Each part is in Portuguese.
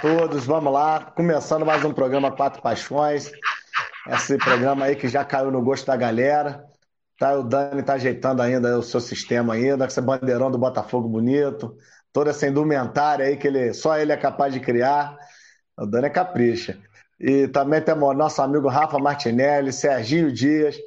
todos, vamos lá. Começando mais um programa Quatro Paixões. Esse programa aí que já caiu no gosto da galera. Tá, o Dani tá ajeitando ainda o seu sistema ainda, esse bandeirão do Botafogo bonito, toda essa indumentária aí que ele, só ele é capaz de criar. O Dani é capricha. E também temos nosso amigo Rafa Martinelli, Serginho Dias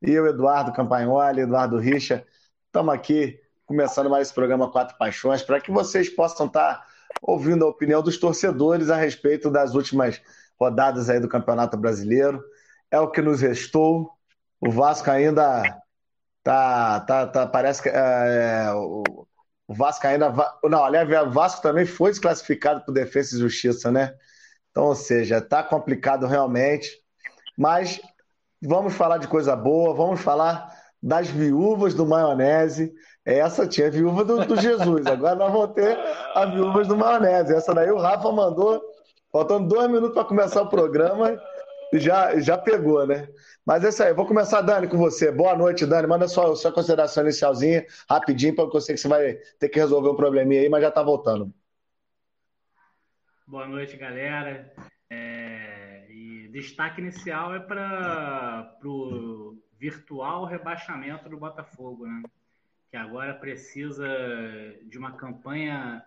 e o Eduardo Campagnoli, Eduardo Richa. Estamos aqui começando mais esse programa Quatro Paixões, para que vocês possam estar tá ouvindo a opinião dos torcedores a respeito das últimas rodadas aí do Campeonato Brasileiro. É o que nos restou. O Vasco ainda tá, tá, tá parece que é, o, Vasco ainda não, aliás, o Vasco também foi desclassificado por Defesa e Justiça, né? Então, ou seja, tá complicado realmente. Mas vamos falar de coisa boa, vamos falar das viúvas do maionese. Essa tinha a viúva do, do Jesus. Agora nós vamos ter a viúvas do maionese. Essa daí o Rafa mandou, faltando dois minutos para começar o programa, já, já pegou, né? Mas é isso aí. Vou começar, Dani, com você. Boa noite, Dani. Manda sua, sua consideração inicialzinha, rapidinho, porque eu sei que você vai ter que resolver um probleminha aí, mas já está voltando. Boa noite, galera. É... E destaque inicial é para o virtual rebaixamento do Botafogo, né? Que agora precisa de uma campanha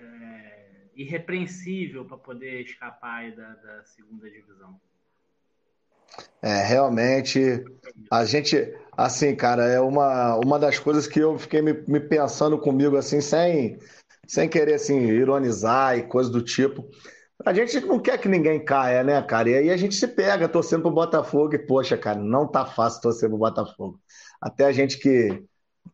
é, irrepreensível para poder escapar da, da segunda divisão. É, realmente, a gente, assim, cara, é uma, uma das coisas que eu fiquei me, me pensando comigo, assim, sem, sem querer, assim, ironizar e coisa do tipo. A gente não quer que ninguém caia, né, cara? E aí a gente se pega torcendo pro Botafogo e, poxa, cara, não tá fácil torcer pro Botafogo. Até a gente que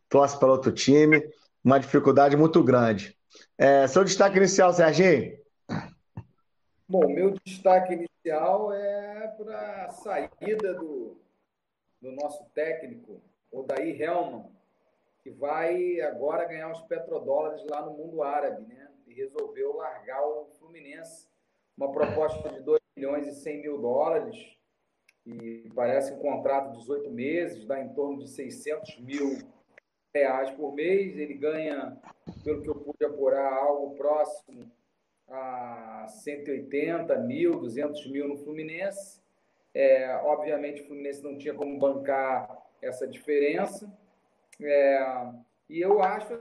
torce para outro time, uma dificuldade muito grande. É, seu destaque inicial, Serginho? Bom, meu destaque inicial é para a saída do, do nosso técnico, Odair Helman, que vai agora ganhar os petrodólares lá no mundo árabe, né? E resolveu largar o Fluminense uma proposta de 2 milhões e 100 mil dólares, e parece um contrato de 18 meses, dá em torno de 600 mil reais por mês. Ele ganha, pelo que eu pude apurar, algo próximo a 180 mil, 200 mil no Fluminense. É, obviamente, o Fluminense não tinha como bancar essa diferença. É, e eu acho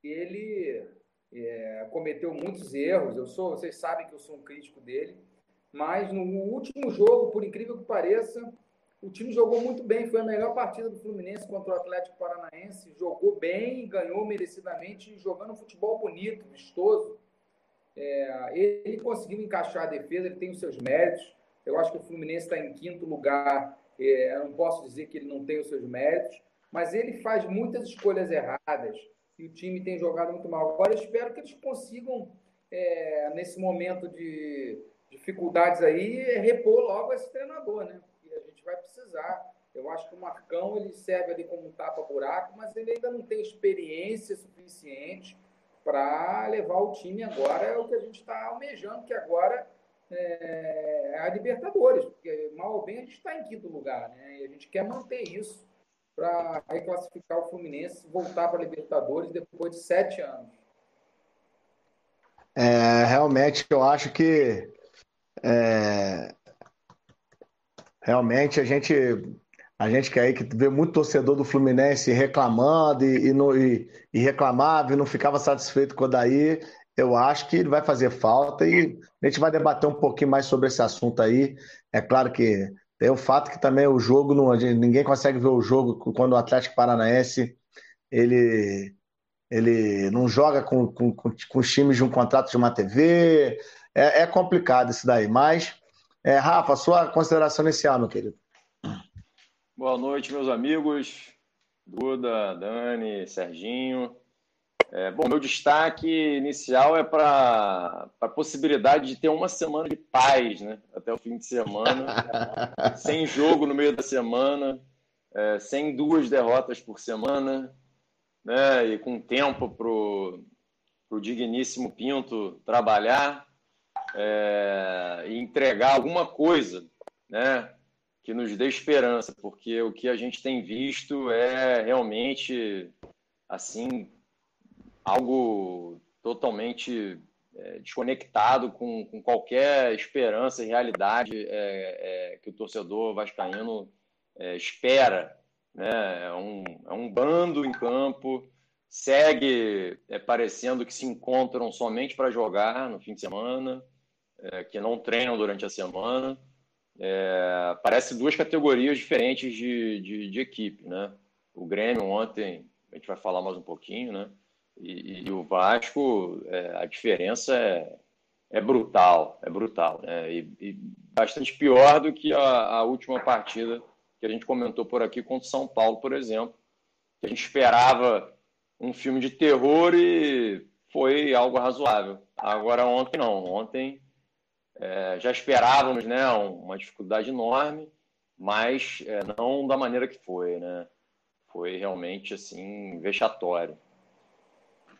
que ele é, cometeu muitos erros. Eu sou, vocês sabem que eu sou um crítico dele, mas no último jogo, por incrível que pareça, o time jogou muito bem. Foi a melhor partida do Fluminense contra o Atlético Paranaense. Jogou bem, ganhou merecidamente, jogando um futebol bonito, vistoso. É, ele conseguiu encaixar a defesa, ele tem os seus méritos. Eu acho que o Fluminense está em quinto lugar. É, eu não posso dizer que ele não tem os seus méritos, mas ele faz muitas escolhas erradas e o time tem jogado muito mal. Agora eu espero que eles consigam, é, nesse momento de dificuldades aí, repor logo esse treinador, né? Gente vai precisar. Eu acho que o Marcão ele serve ali como um tapa-buraco, mas ele ainda não tem experiência suficiente para levar o time agora. É o que a gente está almejando, que agora é a Libertadores, porque mal ou bem a gente está em quinto lugar, né? E a gente quer manter isso para reclassificar o Fluminense, voltar para a Libertadores depois de sete anos. É, realmente, eu acho que é, realmente a gente a gente que aí que vê muito torcedor do Fluminense reclamando e, e, e, e reclamava e não ficava satisfeito com o daí, eu acho que ele vai fazer falta e a gente vai debater um pouquinho mais sobre esse assunto aí. É claro que tem o fato que também o jogo, não, ninguém consegue ver o jogo quando o Atlético Paranaense ele, ele não joga com, com, com os times de um contrato de uma TV. É, é complicado isso daí. Mas, é, Rafa, sua consideração inicial, meu querido. Boa noite, meus amigos. Duda, Dani, Serginho. É, bom, meu destaque inicial é para a possibilidade de ter uma semana de paz, né? Até o fim de semana, sem jogo no meio da semana, é, sem duas derrotas por semana, né? E com tempo para o digníssimo Pinto trabalhar é, e entregar alguma coisa, né? Que nos dê esperança, porque o que a gente tem visto é realmente assim algo totalmente é, desconectado com, com, qualquer esperança e realidade é, é, que o torcedor vascaíno é, espera. Né? É, um, é um bando em campo, segue é, parecendo que se encontram somente para jogar no fim de semana, que não treinam durante a semana. parece duas categorias diferentes de, de, de equipe. Né? O Grêmio ontem, a gente vai falar mais um pouquinho, né? E, e o Vasco, é, a diferença é, é, brutal, é brutal, né? E, e bastante pior do que a, a, última partida que a gente comentou por aqui contra o São Paulo, por exemplo. A gente esperava um filme de terror e foi algo razoável. Agora ontem não, ontem é, já esperávamos, né, uma dificuldade enorme, mas é, não da maneira que foi, né? Foi realmente assim vexatório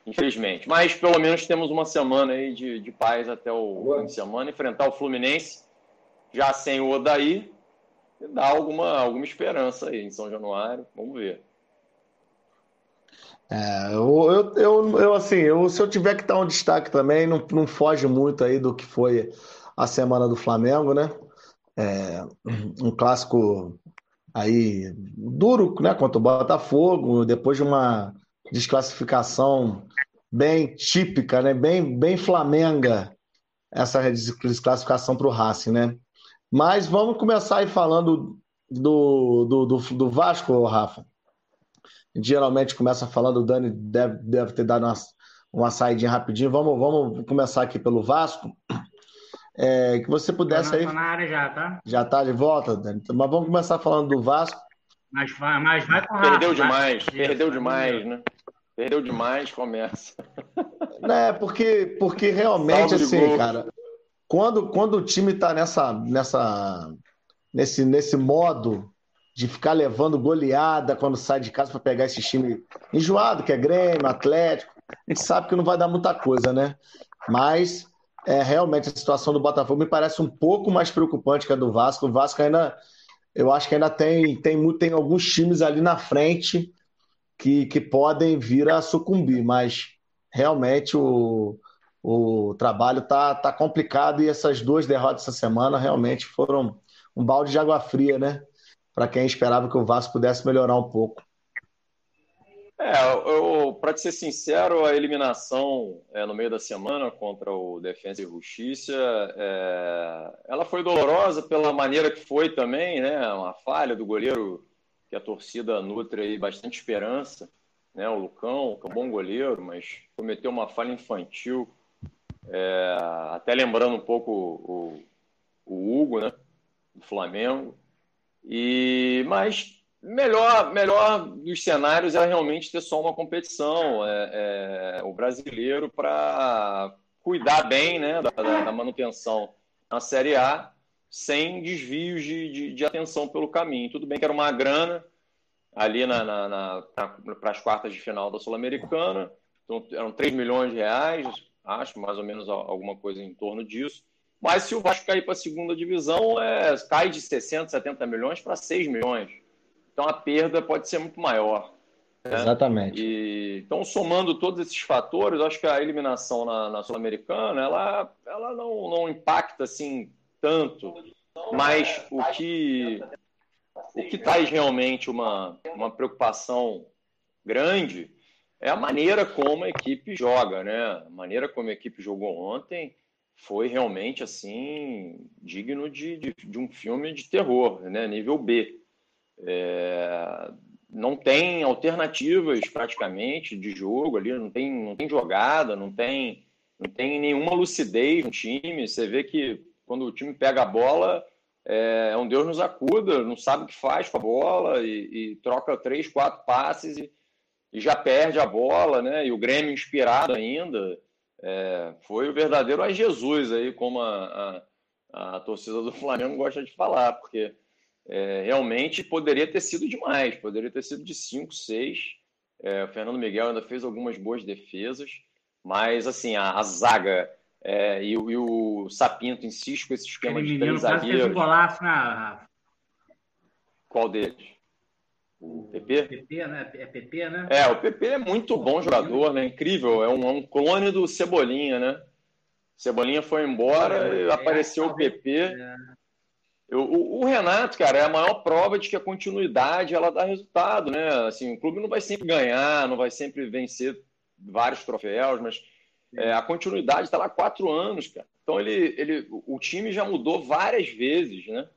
infelizmente. Mas pelo menos temos uma semana aí de, de paz até o fim de semana, enfrentar o Fluminense, já sem o Odaí, e dar alguma, alguma esperança aí em São Januário. Vamos ver. É, eu, eu, eu, assim, eu, se eu tiver que dar um destaque também, não, não foge muito aí do que foi a semana do Flamengo, né? É, um clássico aí duro, né? Contra o Botafogo, depois de uma desclassificação bem típica, né? bem, bem flamenga, essa desclassificação para o Racing, né? Mas vamos começar aí falando do, do, do, do Vasco, Rafa. Geralmente começa falando, o Dani deve, deve ter dado uma, uma saidinha rapidinho. Vamos, vamos começar aqui pelo Vasco. É, que você pudesse aí. na área já, tá? Já tá de volta, Dani. Mas vamos começar falando do Vasco. Mas vai, mas vai com Perdeu demais, perdeu demais, né? Perdeu demais, começa. É, porque, porque realmente, assim, cara, quando, quando o time tá nessa, nessa, nesse, nesse modo de ficar levando goleada quando sai de casa para pegar esse time enjoado, que é Grêmio, Atlético, a gente sabe que não vai dar muita coisa, né? Mas é, realmente a situação do Botafogo me parece um pouco mais preocupante que a do Vasco. O Vasco ainda eu acho que ainda tem, tem, tem alguns times ali na frente que, que podem vir a sucumbir, mas realmente o, o trabalho está tá complicado e essas duas derrotas essa semana realmente foram um balde de água fria, né? Para quem esperava que o Vasco pudesse melhorar um pouco. É, para ser sincero, a eliminação é, no meio da semana contra o Defensa e Justiça, é, ela foi dolorosa pela maneira que foi também, né? Uma falha do goleiro que a torcida nutre aí bastante esperança, né? O Lucão, que é um bom goleiro, mas cometeu uma falha infantil, é, até lembrando um pouco o, o Hugo, né? Do Flamengo. E mas Melhor, melhor dos cenários é realmente ter só uma competição, é, é o brasileiro para cuidar bem né, da, da, manutenção na Série A, sem desvios de, de, de, atenção pelo caminho. Tudo bem que era uma grana ali na, na, na para as quartas de final da Sul-Americana, então eram 3 milhões de reais, acho, mais ou menos alguma coisa em torno disso. Mas se o Vasco cair para a segunda divisão, é, cai de 60, 70 milhões para 6 milhões. Então a perda pode ser muito maior. Né? Exatamente. E, então, somando todos esses fatores, acho que a eliminação na, na Sul-Americana ela, ela não, não impacta assim tanto, mas o que o que traz realmente uma, uma preocupação grande é a maneira como a equipe joga, né? A maneira como a equipe jogou ontem foi realmente assim digno de, de, de um filme de terror, né? Nível B. É, não tem alternativas praticamente de jogo ali, não tem, não tem jogada, não tem, não tem nenhuma lucidez no time. Você vê que quando o time pega a bola, é, é um Deus nos acuda, não sabe o que faz com a bola e, e troca três, quatro passes e, e, já perde a bola, né? E o Grêmio inspirado ainda. É, foi o verdadeiro a Jesus aí, como a, a, a torcida do Flamengo gosta de falar, porque é, realmente poderia ter sido demais, poderia ter sido de 5, 6. É, o Fernando Miguel ainda fez algumas boas defesas, mas assim, a, a zaga é, e, e, o Sapinto insiste com esse esquema Aquele de três zagueiros. Fez um golaço na... Qual deles? O PP? PP, né? É PP, né? É, o PP é muito bom jogador, né? Incrível. É um, é um clone do Cebolinha, né? Cebolinha foi embora, é, apareceu o PP. É. O, o, Renato, cara, é a maior prova de que a continuidade ela dá resultado, né? Assim, o clube não vai sempre ganhar, não vai sempre vencer vários troféus, mas é, a continuidade está lá há quatro anos, cara. Então ele, ele, o time já mudou várias vezes, né?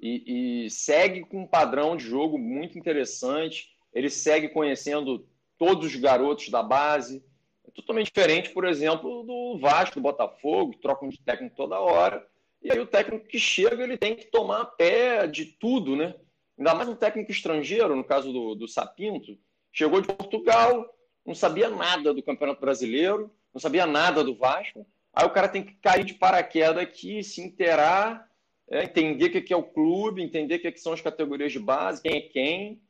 E, e segue com um padrão de jogo muito interessante. Ele segue conhecendo todos os garotos da base. É totalmente diferente, por exemplo, do Vasco, do Botafogo, que trocam de técnico toda hora e aí o técnico que chega, ele tem que tomar pé de tudo, né? Ainda mais um técnico estrangeiro, no caso do, do Sapinto, chegou de Portugal, não sabia nada do Campeonato Brasileiro, não sabia nada do Vasco. Aí o cara tem que cair de paraquedas aqui, se inteirar, é, entender o que é o clube, entender o que são as categorias de base, quem é quem.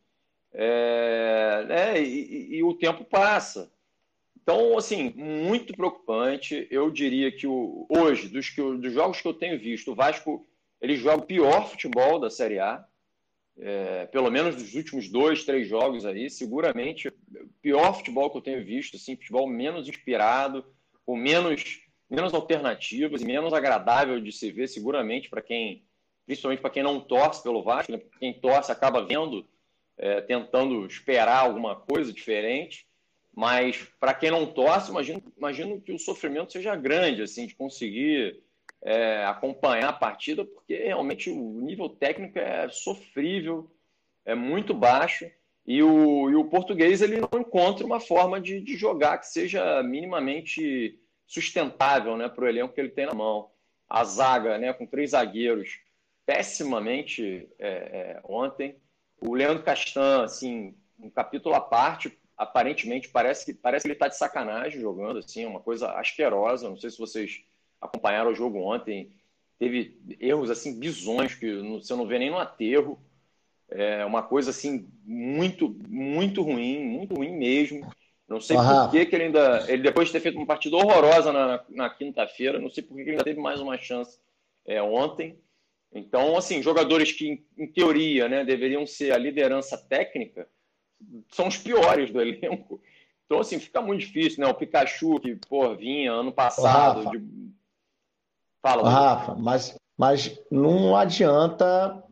É, né? e, e, e o tempo passa. Então, assim, muito preocupante. Eu diria que o, hoje, dos, que, dos jogos que eu tenho visto, o Vasco ele joga o pior futebol da Série A. É, pelo menos dos últimos dois, três jogos aí, seguramente o pior futebol que eu tenho visto, assim, futebol menos inspirado, com menos, menos alternativas e menos agradável de se ver, seguramente para quem, principalmente para quem não torce pelo Vasco, né? quem torce acaba vendo, é, tentando esperar alguma coisa diferente. Mas para quem não torce, imagino, imagino que o sofrimento seja grande, assim, de conseguir é, acompanhar a partida, porque realmente o nível técnico é sofrível, é muito baixo, e o, e o português ele não encontra uma forma de, de jogar que seja minimamente sustentável né, para o elenco que ele tem na mão. A zaga, né, com três zagueiros, pessimamente é, é, ontem. O Leandro Castan, assim, um capítulo à parte, aparentemente parece que parece que ele está de sacanagem jogando assim, uma coisa asquerosa. Não sei se vocês acompanharam o jogo ontem. Teve erros assim bizonhos que você não vê nem no aterro. É uma coisa assim muito muito ruim, muito ruim mesmo. Não sei por que, que ele ainda ele depois de ter feito uma partida horrorosa na, na, na quinta-feira, não sei por que ele ainda teve mais uma chance é, ontem. Então, assim, jogadores que, em, em teoria, né, deveriam ser a liderança técnica, são os piores do elenco. Então, assim, fica muito difícil, né? O Pikachu, que, pô, vinha ano passado. Rafa, de... Fala, Ô, Rafa mas, mas não adianta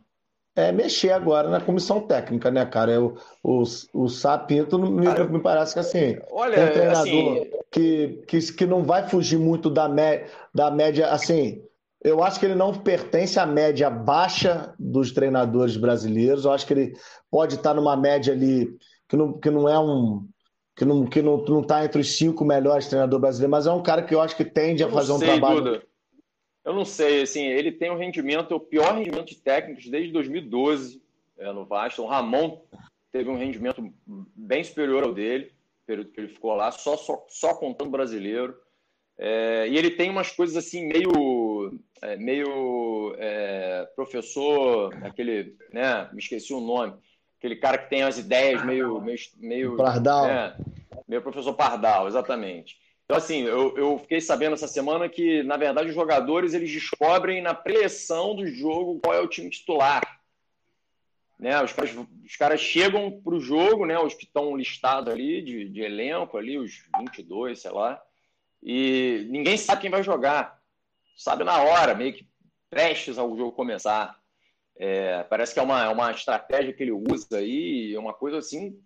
é, mexer agora na comissão técnica, né, cara? Eu, o, o Sapinto me, cara, me parece que assim. Olha, é um treinador assim... que, que, que não vai fugir muito da, me, da média, assim. Eu acho que ele não pertence à média baixa dos treinadores brasileiros. Eu acho que ele pode estar numa média ali que não, que não é um. que não que não, não está entre os cinco melhores treinadores brasileiros, mas é um cara que eu acho que tende a fazer sei, um trabalho. Duda. Eu não sei, assim, ele tem um rendimento, o pior rendimento de técnicos desde 2012 é, no Vasco. O Ramon teve um rendimento bem superior ao dele, período que ele ficou lá, só, só, só contando brasileiro. É, e ele tem umas coisas assim meio, é, meio é, professor, aquele, né? Me esqueci o nome, aquele cara que tem as ideias meio, meio, meio Pardal, né, meio professor Pardal, exatamente. Então assim, eu, eu fiquei sabendo essa semana que na verdade os jogadores eles descobrem na preleção do jogo qual é o time titular. Né, os, caras, os caras chegam para o jogo, né, os que estão listados ali de, de elenco, ali, os 22, sei lá, e ninguém sabe quem vai jogar. Sabe na hora, meio que prestes ao jogo começar. É, parece que é uma, é uma estratégia que ele usa aí, é uma coisa assim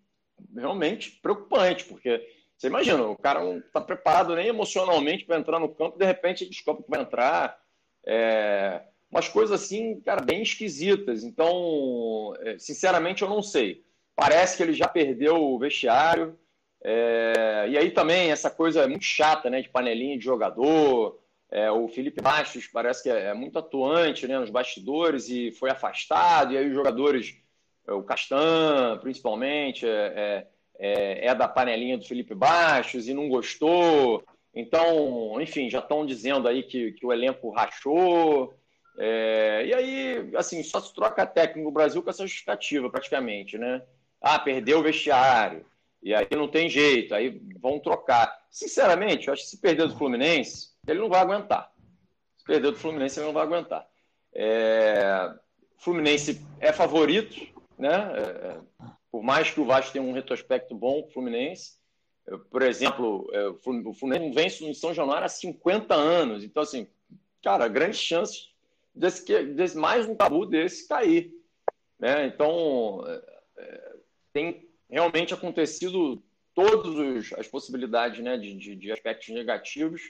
realmente preocupante, porque você imagina, o cara não está preparado nem emocionalmente para entrar no campo, de repente ele descobre que vai entrar. É, umas coisas assim, cara, bem esquisitas. Então, é, sinceramente, eu não sei. Parece que ele já perdeu o vestiário. É, e aí também essa coisa muito chata, né, de panelinha de jogador. É, o Felipe Bastos parece que é, é, muito atuante né, nos bastidores e foi afastado. E aí os jogadores, é, o Castan principalmente, é, é, é da panelinha do Felipe Bastos e não gostou. Então, enfim, já estão dizendo aí que, que o elenco rachou. E aí, assim, só se troca técnico no Brasil com essa justificativa, praticamente, né? Ah, perdeu o vestiário. E aí não tem jeito, aí vão trocar. Sinceramente, eu acho que se perder do Fluminense, ele não vai aguentar. Se perder do Fluminense, ele não vai aguentar. É... Fluminense é favorito, né? É... Por mais que o Vasco tenha um retrospecto bom, o Fluminense. Por exemplo, é, o Fluminense vence no São Januário há 50 anos. Então, assim, cara, grandes chances desse, desse mais um tabu desse cair. Né? Então, é, tem realmente acontecido todas as possibilidades né, de, de, de, aspectos negativos,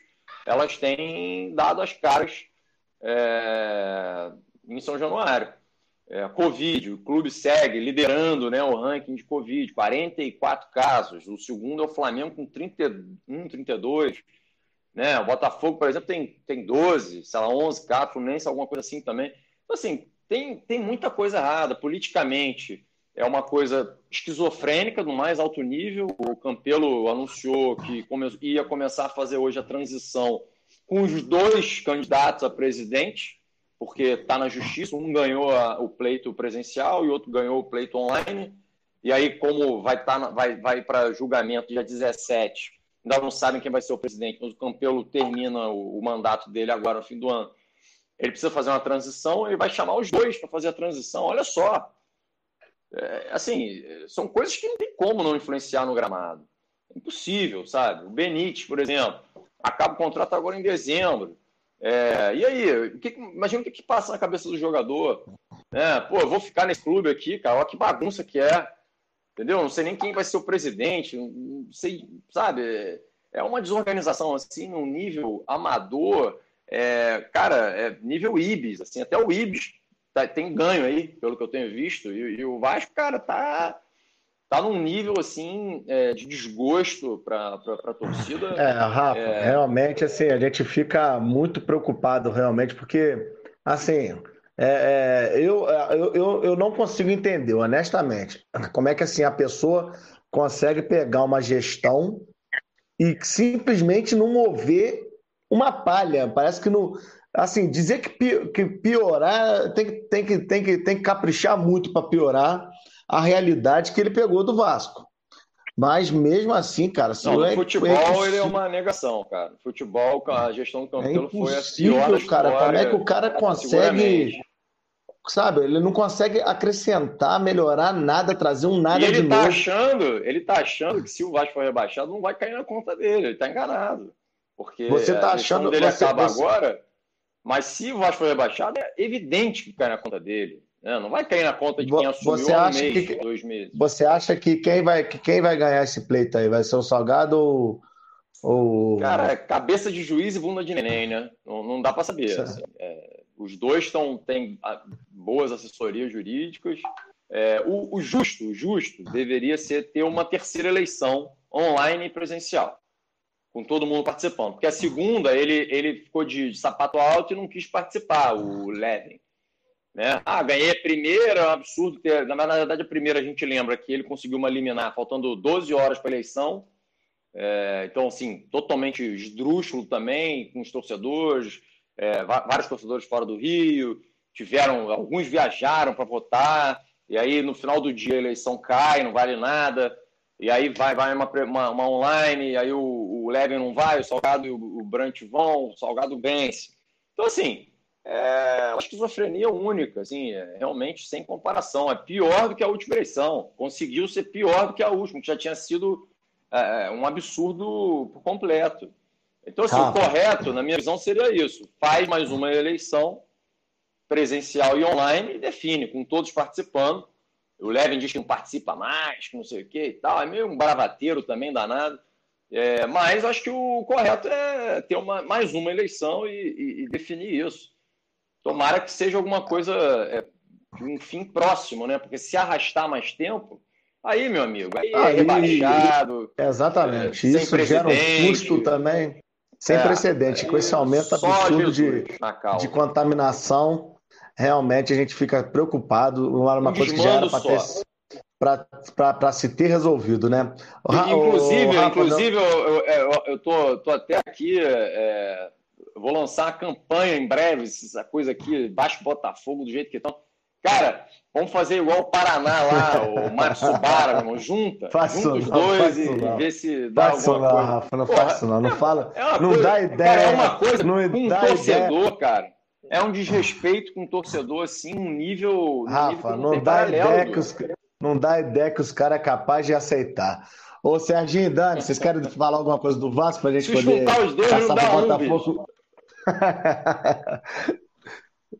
elas têm dado as caras é, em São Januário. É, Covid, o clube segue liderando né, o ranking de Covid, 44 casos. O segundo é o Flamengo com 31, 32. Né? O Botafogo, por exemplo, tem, tem 12, sei lá, 11 casos, Fluminense, alguma coisa assim também. Então, assim, tem, tem muita coisa errada politicamente. É uma coisa esquizofrênica no mais alto nível. O Campelo anunciou que ia começar a fazer hoje a transição com os dois candidatos a presidente, porque está na justiça. Um ganhou a, o pleito presencial e outro ganhou o pleito online. E aí, como vai, tá, vai, vai para julgamento dia 17, ainda não sabem quem vai ser o presidente, mas o Campelo termina o, o mandato dele agora no fim do ano ele precisa fazer uma transição, ele vai chamar os dois para fazer a transição. Olha só. É, assim, são coisas que não tem como não influenciar no gramado. É impossível, sabe? O Benítez, por exemplo, acaba o contrato agora em dezembro. É, e aí, o que, imagina o que, que, passa na cabeça do jogador. É, pô, eu vou ficar nesse clube aqui, cara, olha que bagunça que é. Entendeu? Não sei nem quem vai ser o presidente, não sei, sabe? É uma desorganização assim, num nível amador é, cara, é nível Ibis, assim, até o Ibis tá, tem ganho aí, pelo que eu tenho visto, e, e o Vasco, cara, tá, tá num nível, assim, é, de desgosto para a torcida. É, Rafa, é... realmente, assim, a gente fica muito preocupado, realmente, porque, assim, é, é, eu, eu, eu, eu não consigo entender, honestamente, como é que, assim, a pessoa consegue pegar uma gestão e simplesmente não mover uma palha. Parece que no. Assim, dizer que, que piorar tem, tem, que, tem, que, tem que caprichar muito para piorar a realidade que ele pegou do Vasco. Mas mesmo assim, cara. Se não, é, futebol é ele é uma negação, cara. Futebol, a gestão do Campelo é foi a pior cara. Como é que o cara consegue. Sabe, ele não consegue acrescentar, melhorar nada, trazer um nada e ele de tá novo. achando, ele tá achando que se o Vasco for rebaixado, não vai cair na conta dele. Ele tá enganado. Porque você está achando dele você, acaba você... agora, mas se o Vasco for rebaixado, é evidente que cai na conta dele. Né? Não vai cair na conta de quem assumiu você acha um mês, que, dois meses. Você acha que quem vai, que quem vai ganhar esse pleito aí? Vai ser o Salgado ou. ou... Cara, é cabeça de juiz e bunda de neném, né? Não, não dá para saber. Assim. É, os dois tão, têm ah, boas assessorias jurídicas. É, o, o, justo, o justo deveria ser ter uma terceira eleição online e presencial com todo mundo participando. Porque a segunda, ele, ele ficou de, sapato alto e não quis participar, o Levin. Né? Ah, ganhei a primeira, é um absurdo ter. Na verdade, a primeira a gente lembra que ele conseguiu uma liminar faltando 12 horas para a eleição. É, então, assim, totalmente esdrúxulo também, com os torcedores, é, vários torcedores fora do Rio, tiveram, alguns viajaram para votar, e aí no final do dia a eleição cai, não vale nada e aí vai, vai uma, uma, uma online, aí o, o Levin não vai, o Salgado e o, o Brant vão, o Salgado vence. Então, assim, é uma esquizofrenia única, assim, é realmente sem comparação. É pior do que a última eleição. Conseguiu ser pior do que a última, que já tinha sido é, é um absurdo por completo. Então, assim, ah, o correto, na minha visão, seria isso. Faz mais uma eleição presencial e online e define, com todos participando o Levin diz que não participa mais, que não sei o que e tal. É meio um bravateiro também danado. É, mas acho que o correto é ter uma, mais uma eleição e, e, e definir isso. Tomara que seja alguma coisa, é, um fim próximo, né? Porque se arrastar mais tempo, aí, meu amigo, aí, é rebaixado. Exatamente. É, isso gera um custo também sem é, precedente. Com esse aumento absurdo de, de contaminação realmente a gente fica preocupado. Não uma um coisa que já era para se ter resolvido, né? O, inclusive, o, inclusive não... eu, eu, eu tô, tô até aqui. É, vou lançar a campanha em breve, essa coisa aqui, baixo Botafogo, do jeito que estão. Cara, vamos fazer igual o Paraná lá, o Mário Subara, irmão, junta, faço junta os dois e, e vê se dá faço alguma não, coisa. Rafa, não Porra, faço não, não fala, é não coisa, dá ideia. Cara, é uma coisa, não um torcedor, ideia. cara, é um desrespeito com o torcedor, assim, um nível. Rafa, nível não, não dá ideia que os, não dá ideia que os caras é capaz de aceitar. Ô, Serginho e Dani, vocês querem falar alguma coisa do Vasco para a gente Se poder juntar os dois, não dá um, Botafogo?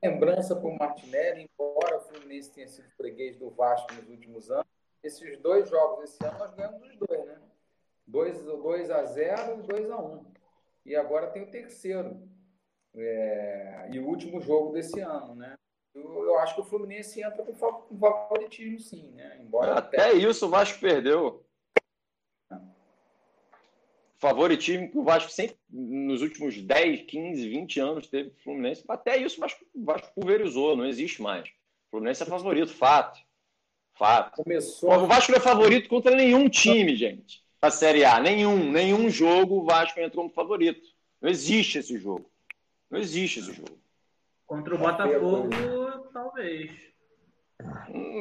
Lembrança para o Martinelli, embora o Fluminense tenha sido freguês do Vasco nos últimos anos, esses dois jogos esse ano nós ganhamos os dois, né? 2, 2 a 0 e 2 a 1. E agora tem o terceiro. É, e o último jogo desse ano, né? Eu, eu acho que o Fluminense entra com favoritismo, sim, né? Embora até, até isso o Vasco perdeu. Favoritismo que o Vasco sempre, nos últimos 10, 15, 20 anos, teve o Fluminense. Até isso o Vasco, o Vasco pulverizou, não existe mais. O Fluminense é favorito, fato. Fato. Começou... O Vasco não é favorito contra nenhum time, gente. A Série A. Nenhum. Nenhum jogo o Vasco entrou como favorito. Não existe esse jogo. Não existe esse jogo. Contra o Botafogo, talvez.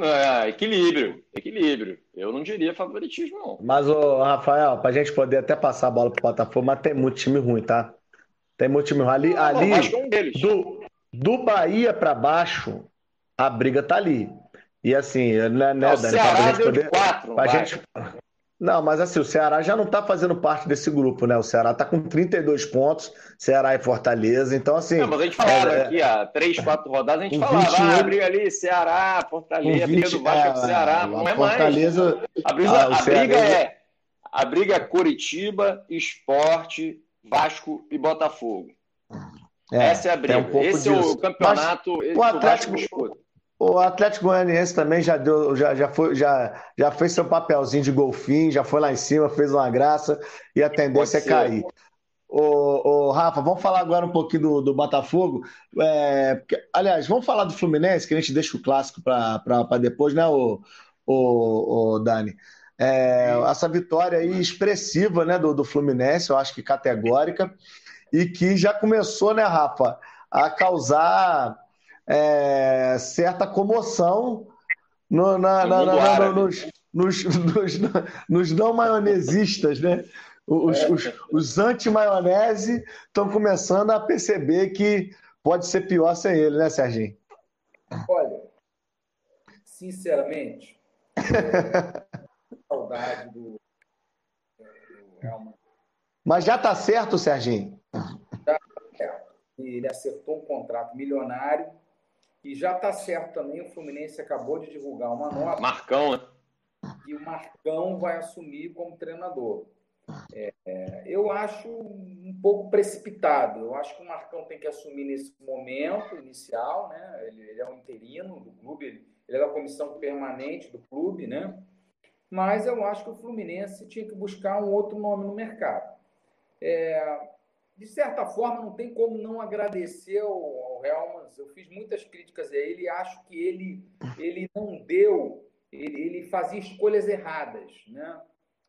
É, equilíbrio, equilíbrio. Eu não diria favoritismo, não. Mas, ô, Rafael, pra gente poder até passar a bola pro Botafogo, mas tem muito time ruim, tá? Tem muito time ruim. Ali, não, ali é um deles. Do, do Bahia para baixo, a briga tá ali. E assim, né, né o Dani, pra gente poder. Quatro, pra gente, não, mas assim, o Ceará já não está fazendo parte desse grupo, né? O Ceará está com 32 pontos, Ceará e Fortaleza, então assim... Não, mas a gente falava é, aqui, há três, quatro rodadas, a gente falava, 28... ah, briga ali, Ceará, Fortaleza, 20, briga do Vasco é, Ceará, não é Fortaleza, mais. A ah, a briga é... A briga é Coritiba, Esporte, Vasco e Botafogo. É, Essa é a briga. Um esse é o campeonato, mas, o Atlético, o Vasco o Atlético Goianiense também já deu, já, já, foi, já, já fez seu papelzinho de golfinho, já foi lá em cima, fez uma graça e a tendência é cair. Ô, ô, Rafa, vamos falar agora um pouquinho do, do Botafogo. É, porque, aliás, vamos falar do Fluminense, que a gente deixa o clássico para depois, né, o, o, o Dani? É, essa vitória aí expressiva né, do, do Fluminense, eu acho que categórica, e que já começou, né, Rafa, a causar é, certa comoção no, na, na, na, nos, nos, nos, nos, não maionesistas, né? Os, é. os, os anti-maionese estão começando a perceber que pode ser pior sem ele, né, Serginho? Olha, sinceramente, saudade do, do Mas já está certo, Serginho? Já está certo. Ele acertou um contrato milionário e já está certo também, o Fluminense acabou de divulgar uma nota. Marcão, né? E o Marcão vai assumir como treinador. É, é, eu acho um pouco precipitado. Eu acho que o Marcão tem que assumir nesse momento inicial, né? Ele, ele é um interino do clube, ele, ele é da comissão permanente do clube, né? Mas eu acho que o Fluminense tinha que buscar um outro nome no mercado. É, de certa forma, não tem como não agradecer ao, ao Helmans. Eu fiz muitas críticas a ele acho que ele, ele não deu, ele, ele fazia escolhas erradas, né?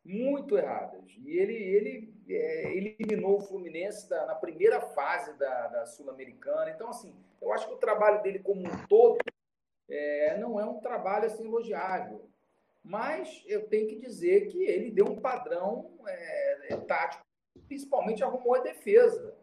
muito erradas. E ele, ele é, eliminou o Fluminense da, na primeira fase da, da Sul-Americana. Então, assim, eu acho que o trabalho dele como um todo é, não é um trabalho assim elogiável. Mas eu tenho que dizer que ele deu um padrão é tático principalmente arrumou a defesa.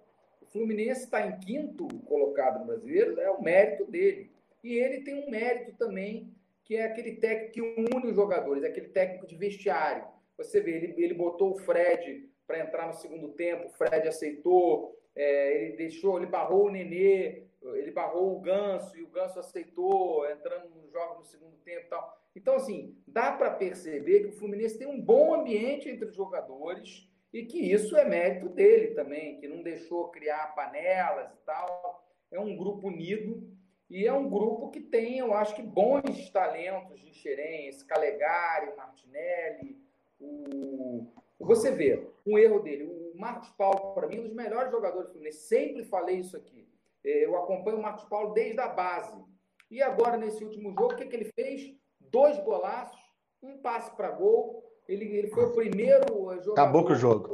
Fluminense está em quinto colocado no brasileiro, é o mérito dele. E ele tem um mérito também, que é aquele técnico que une os jogadores, aquele técnico de vestiário. Você vê, ele, ele botou o Fred para entrar no segundo tempo, o Fred aceitou, é, ele deixou, ele barrou o Nenê, ele barrou o Ganso e o Ganso aceitou, entrando no jogo no segundo tempo e tal. Então, assim, dá para perceber que o Fluminense tem um bom ambiente entre os jogadores, e que isso é mérito dele também, que não deixou criar panelas e tal. É um grupo unido e é um grupo que tem, eu acho que, bons talentos de Xerém, Calegari, Martinelli, o... Você vê um erro dele. O Marcos Paulo, para mim, é um dos melhores jogadores do Fluminense. Sempre falei isso aqui. É, eu acompanho o Marcos Paulo desde a base. E agora, nesse último jogo, o que, que ele fez? Dois golaços, um passe para gol, ele, ele foi o primeiro jogador. Acabou com o jogo.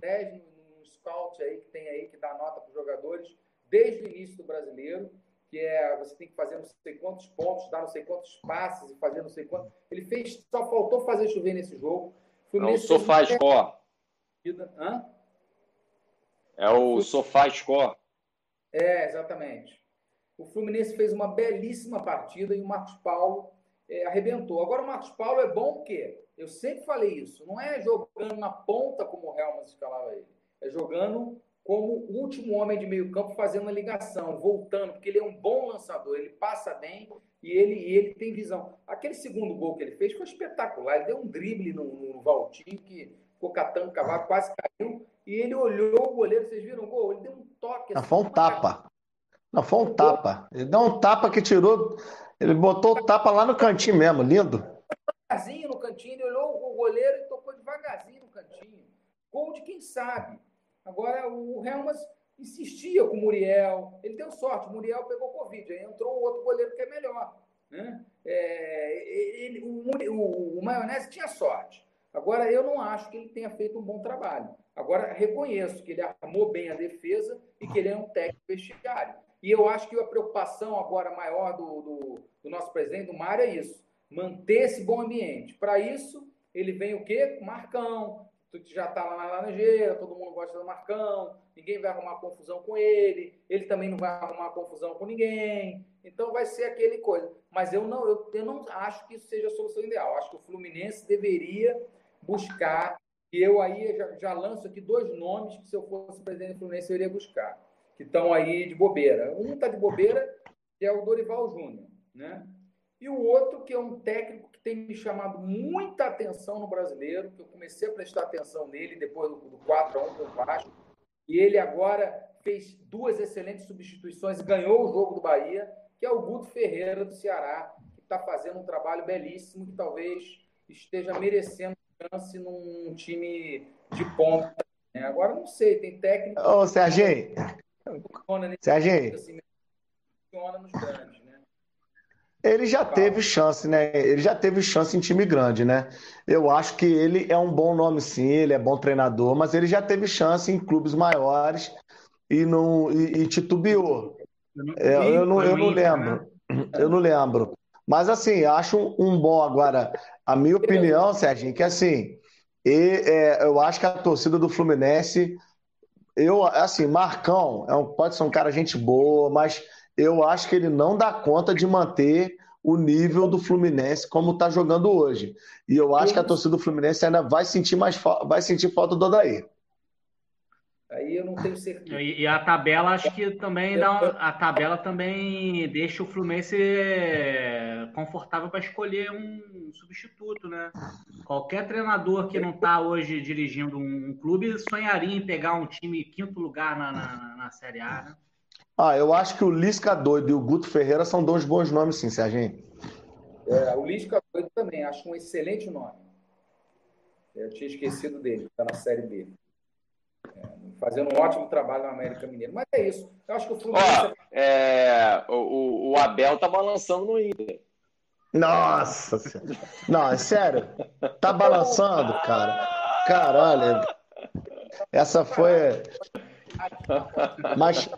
10 no, no scout aí que tem aí que dá nota para os jogadores desde o início do brasileiro, que é você tem que fazer não sei quantos pontos, dar não sei quantos passes e fazer não sei quantos. Ele fez, só faltou fazer chover nesse jogo. É o Sofá Score. Hã? É o Sofá Score. É, exatamente. O Fluminense fez uma belíssima partida e o Marcos Paulo é, arrebentou. Agora, o Marcos Paulo é bom porque Eu sempre falei isso. Não é jogando na ponta como o Helmas escalava ele. É jogando como último homem de meio campo, fazendo a ligação, voltando, porque ele é um bom lançador, ele passa bem e ele, e ele tem visão. Aquele segundo gol que ele fez foi espetacular. Ele deu um drible no, no Valtinho, que ficou catando o cavalo, quase caiu, e ele olhou o goleiro. Vocês viram o gol? Ele deu um toque. Assim, Não, foi um tapa. Não, foi um tapa. Ele deu um tapa que tirou. Ele botou o tapa lá no cantinho mesmo, lindo. Devagarzinho no cantinho, ele olhou o goleiro e tocou devagarzinho no cantinho. Gol de quem sabe. Agora, o Helmas insistia com o Muriel. Ele deu sorte, o Muriel pegou Covid, aí entrou o outro goleiro que é melhor. Né? É, ele, o, o, o Maionese tinha sorte. Agora, eu não acho que ele tenha feito um bom trabalho. Agora, reconheço que ele armou bem a defesa e que ele é um técnico vestiário. E eu acho que a preocupação agora maior do, do, do nosso presidente, do Mário, é isso: manter esse bom ambiente. Para isso, ele vem o quê? Marcão, tu já está lá na Laranjeira, todo mundo gosta do Marcão, ninguém vai arrumar confusão com ele, ele também não vai arrumar confusão com ninguém. Então vai ser aquele coisa. Mas eu não, eu, eu não acho que isso seja a solução ideal. Acho que o Fluminense deveria buscar, e eu aí já, já lanço aqui dois nomes que se eu fosse presidente do Fluminense eu iria buscar, que estão aí de bobeira. Um está de bobeira, que é o Dorival Júnior, né? E o outro, que é um técnico que tem me chamado muita atenção no brasileiro, que eu comecei a prestar atenção nele depois do, do 4 a 1 com o Vasco. E ele agora fez duas excelentes substituições e ganhou o jogo do Bahia, que é o Guto Ferreira do Ceará, que está fazendo um trabalho belíssimo, que talvez esteja merecendo chance num time de ponta. Né? Agora não sei, tem técnico. Ô, Serginho! Serginho! Assim, funciona nos grandes. Ele já teve chance, né? Ele já teve chance em time grande, né? Eu acho que ele é um bom nome, sim, ele é bom treinador, mas ele já teve chance em clubes maiores e não e, e titubeou. É, eu não, eu não lembro. Eu não lembro. Mas assim, acho um bom agora. A minha opinião, Serginho, que assim, e, é, eu acho que a torcida do Fluminense, eu assim, Marcão é um, pode ser um cara gente boa, mas eu acho que ele não dá conta de manter o nível do Fluminense como está jogando hoje. E eu acho que a torcida do Fluminense ainda vai sentir mais vai sentir falta do Odair. Aí eu não tenho certeza. E, a tabela acho que também dá uma, a tabela também deixa o Fluminense é, confortável para escolher um substituto, né? Qualquer treinador que não está hoje dirigindo um clube sonharia em pegar um time quinto lugar na, na, na Série A, né? Ah, eu acho que o Lisca Doido e o Guto Ferreira são dois bons nomes, sim, Serginho. É, o Lisca Doido também, acho um excelente nome. Eu tinha esquecido dele, está na Série B. É, fazendo um ótimo trabalho na América Mineira. Mas é isso. Eu acho que o Fluminense. é, o, o Abel tá balançando no Inter. Nossa Não, é sério. Tá balançando, cara. Caralho. Essa foi. Mas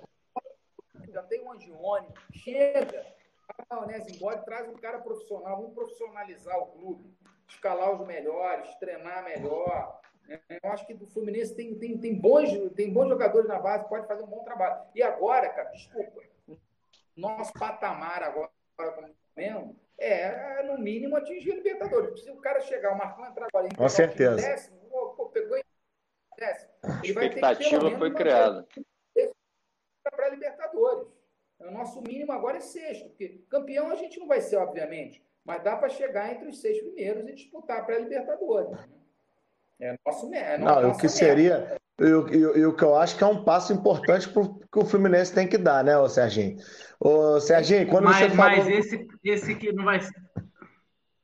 já tem um Angione, chega, a Maionese embora e traz um cara profissional, vamos profissionalizar o clube, escalar os melhores, treinar melhor. Né? Eu acho que o Fluminense tem, tem, tem, bons, tem bons jogadores na base, pode fazer um bom trabalho. E agora, cara, desculpa, nosso patamar agora, mesmo, é, no mínimo, atingir a Libertadores. Se o cara chegar, o Marcão entrar agora Com certeza. Décimo, pô, pegou em décimo, a expectativa foi criada para a Libertadores. O nosso mínimo agora é sexto, porque campeão a gente não vai ser, obviamente, mas dá para chegar entre os seis primeiros e disputar para a Libertadores. Né? É nosso é Não, o que seria. E o que eu acho que é um passo importante pro, que o Fluminense tem que dar, né, ô Serginho? Ô, Serginho, quando mas, você falou... Mas esse, esse que não vai ser.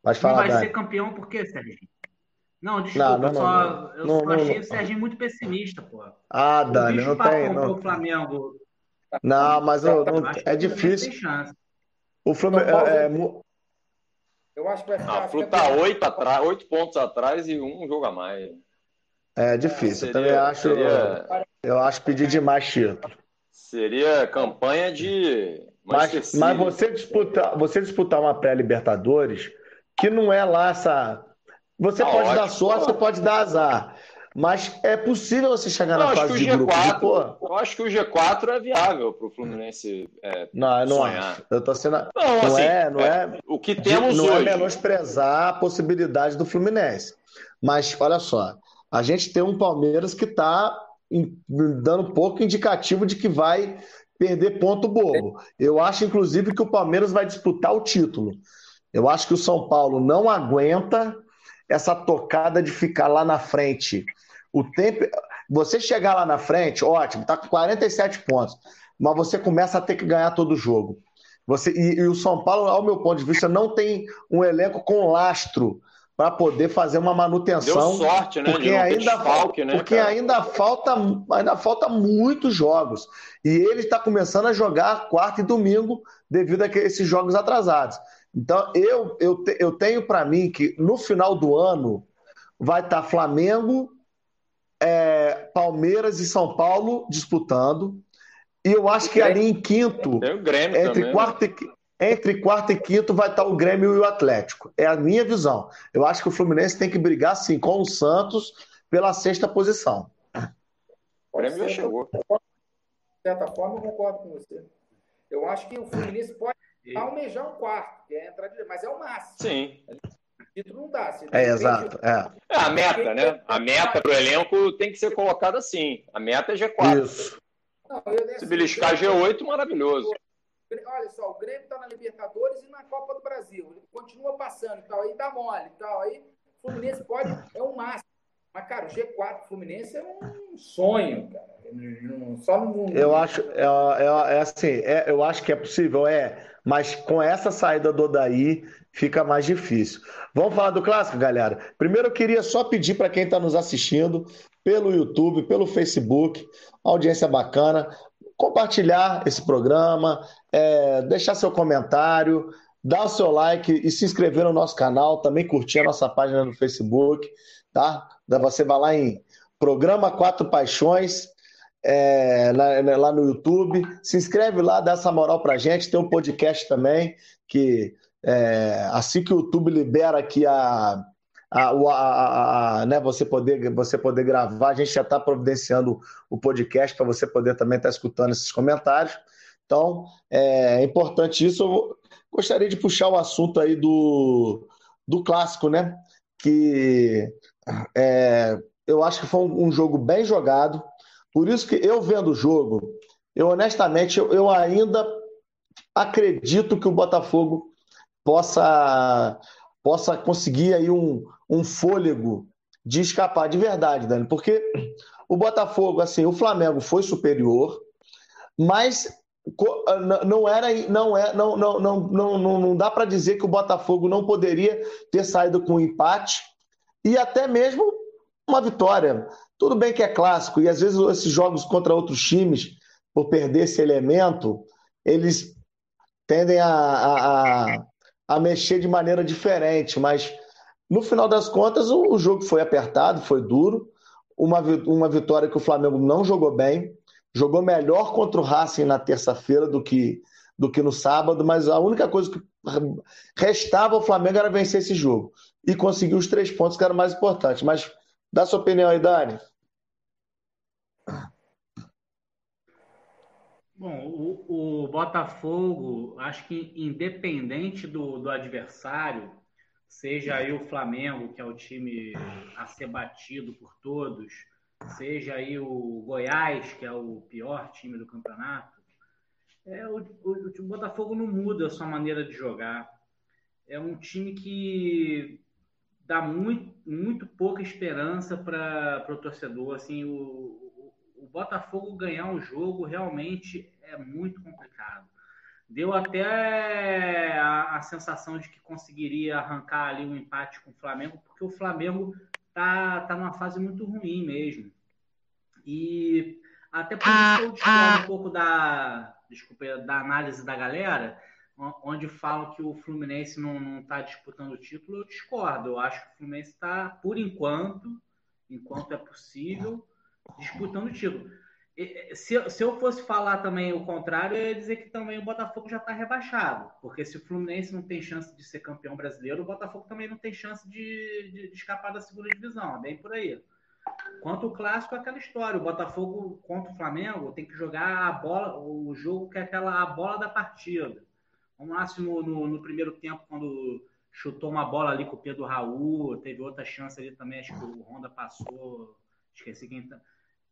Pode falar, não vai Dani. ser campeão por quê, Serginho? Não, desculpa, não, não, só, não, eu só achei o Serginho muito pessimista, pô. Ah, Dani, não tem. Não... O Flamengo não, mas eu, não, é difícil. O Flamengo. É, é, eu acho que vai ficar. A Flu tá oito, atrás, oito pontos atrás e um jogo a mais. É difícil. Seria, eu também acho. Seria, eu acho pedir demais título. Seria campanha de. Mas, mas você disputar, você disputar uma pré-Libertadores que não é lá essa. Você tá pode ótimo, dar sorte, você pode dar azar. Mas é possível você chegar na fase de grupo. G4, eu acho que o G4 é viável para o Fluminense é, não, eu não sonhar. Acho. Eu tô sendo. Não, não assim, é, não é. O, que temos não é hoje. Não é menosprezar a possibilidade do Fluminense. Mas, olha só, a gente tem um Palmeiras que está dando pouco indicativo de que vai perder ponto bobo. Eu acho, inclusive, que o Palmeiras vai disputar o título. Eu acho que o São Paulo não aguenta essa tocada de ficar lá na frente. O tempo. Você chegar lá na frente, ótimo, tá com 47 pontos, mas você começa a ter que ganhar todo o jogo. Você, e, e o São Paulo, ao meu ponto de vista, não tem um elenco com lastro para poder fazer uma manutenção. Deu sorte, né? Porque, ainda, desfalque, né, porque ainda falta ainda falta muitos jogos. E ele está começando a jogar quarta e domingo devido a esses jogos atrasados. Então, eu, eu, eu tenho para mim que no final do ano vai estar tá Flamengo, é, Palmeiras e São Paulo disputando. E eu acho que ali em quinto, entre, também, né? quarto e, entre quarto e quinto, vai estar o Grêmio e o Atlético. É a minha visão. Eu acho que o Fluminense tem que brigar, sim, com o Santos pela sexta posição. O Grêmio já chegou. De certa forma, eu concordo com você. Eu acho que o Fluminense pode almejar um quarto, que é entrar de... mas é o máximo. Sim. Título não dá. É, exato. É. é. a meta, né? A meta para o elenco tem que ser colocada assim. A meta é G4. Isso. Não, Se beliscar G8, maravilhoso. Olha só, o Grêmio está na Libertadores e na Copa do Brasil. Ele continua passando e tal, aí dá mole e tal. Aí o Fluminense pode, é o máximo. Mas, cara, o G4 Fluminense é um sonho, cara. Só no mundo. Eu acho, é, é, é assim, é, eu acho que é possível, é, mas com essa saída do Odaí fica mais difícil. Vamos falar do clássico, galera? Primeiro eu queria só pedir para quem está nos assistindo pelo YouTube, pelo Facebook, audiência bacana, compartilhar esse programa, é, deixar seu comentário, dar o seu like e se inscrever no nosso canal, também curtir a nossa página no Facebook, tá? Você vai lá em Programa Quatro Paixões, é, lá, lá, no YouTube, se inscreve lá, dá essa moral pra gente, tem um podcast também, que é, assim que o YouTube libera aqui a, a, a, a, né, você poder você poder gravar. A gente já está providenciando o podcast para você poder também estar tá escutando esses comentários. Então, é importante isso. Eu gostaria de puxar o assunto aí do, do clássico, né? Que é, eu acho que foi um, jogo bem jogado. Por isso que eu vendo o jogo, eu honestamente eu, eu ainda acredito que o Botafogo possa possa conseguir aí um, um fôlego de escapar de verdade, Dani, porque o Botafogo, assim, o Flamengo foi superior, mas não era não é não não não não, não dá para dizer que o Botafogo não poderia ter saído com um empate e até mesmo uma vitória. Tudo bem que é clássico e às vezes esses jogos contra outros times por perder esse elemento, eles tendem a, a, a, a mexer de maneira diferente, mas no final das contas, o, o jogo foi apertado, foi duro. Uma, uma vitória que o Flamengo não jogou bem. Jogou melhor contra o Racing na terça-feira do que, do que no sábado, mas a única coisa que restava ao Flamengo era vencer esse jogo. E conseguir os três pontos, que era o mais importante. Mas dá sua opinião aí, Dani. Bom, o, o, Botafogo, acho que independente do, do adversário, seja aí o Flamengo, que é o time a ser batido por todos, seja aí o Goiás, que é o pior time do campeonato, é, o, o, o Botafogo não muda a sua maneira de jogar. É um time que dá muito, muito pouca esperança para o torcedor. Assim, o, o, Botafogo ganhar um jogo realmente é muito complicado deu até a, a, sensação de que conseguiria arrancar ali um empate com o Flamengo, porque o Flamengo tá, tá numa fase muito ruim mesmo. E até por isso que eu discordo um pouco da, desculpa, da análise da galera, onde falam que o Fluminense não está disputando o título, eu discordo. Eu acho que o Fluminense está, por enquanto, enquanto é possível, disputando o título se, se eu fosse falar também o contrário, eu ia dizer que também o Botafogo já está rebaixado. Porque se o Fluminense não tem chance de ser campeão brasileiro, o Botafogo também não tem chance de, de, de escapar da segunda divisão. É bem por aí. Quanto o clássico, é aquela história. O Botafogo contra o Flamengo tem que jogar a bola, o jogo que é aquela a bola da partida. Vamos lá no, no, primeiro tempo, quando chutou uma bola ali com o Pedro Raul, teve outra chance ali também, acho que o Honda passou, esqueci quem tá.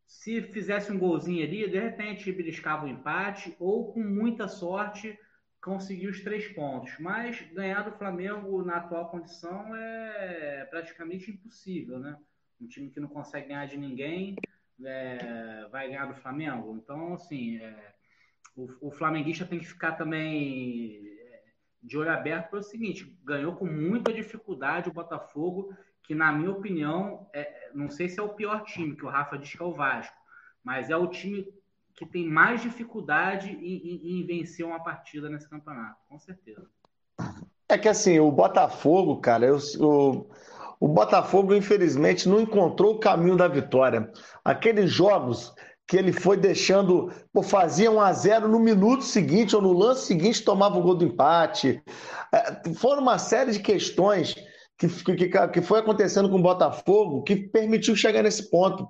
Se fizesse um golzinho ali, de repente beliscava o empate, ou com muita sorte conseguir os três pontos. Mas ganhar do Flamengo na atual condição é praticamente impossível, né? Um time que não consegue ganhar de ninguém é, vai ganhar do Flamengo. Então, assim, é, o, o flamenguista tem que ficar também é, de olho aberto pelo seguinte: ganhou com muita dificuldade o Botafogo, que, na minha opinião, é, não sei se é o pior time, que o Rafa diz que é o Vasco, mas é o time que tem mais dificuldade em, em, em vencer uma partida nesse campeonato, com certeza. É que assim, o Botafogo, cara, eu, o, o Botafogo, infelizmente, não encontrou o caminho da vitória. Aqueles jogos que ele foi deixando, pô, fazia 1 a 0 no minuto seguinte ou no lance seguinte tomava o gol do empate. É, foram uma série de questões que, que, que foi acontecendo com o Botafogo que permitiu chegar nesse ponto.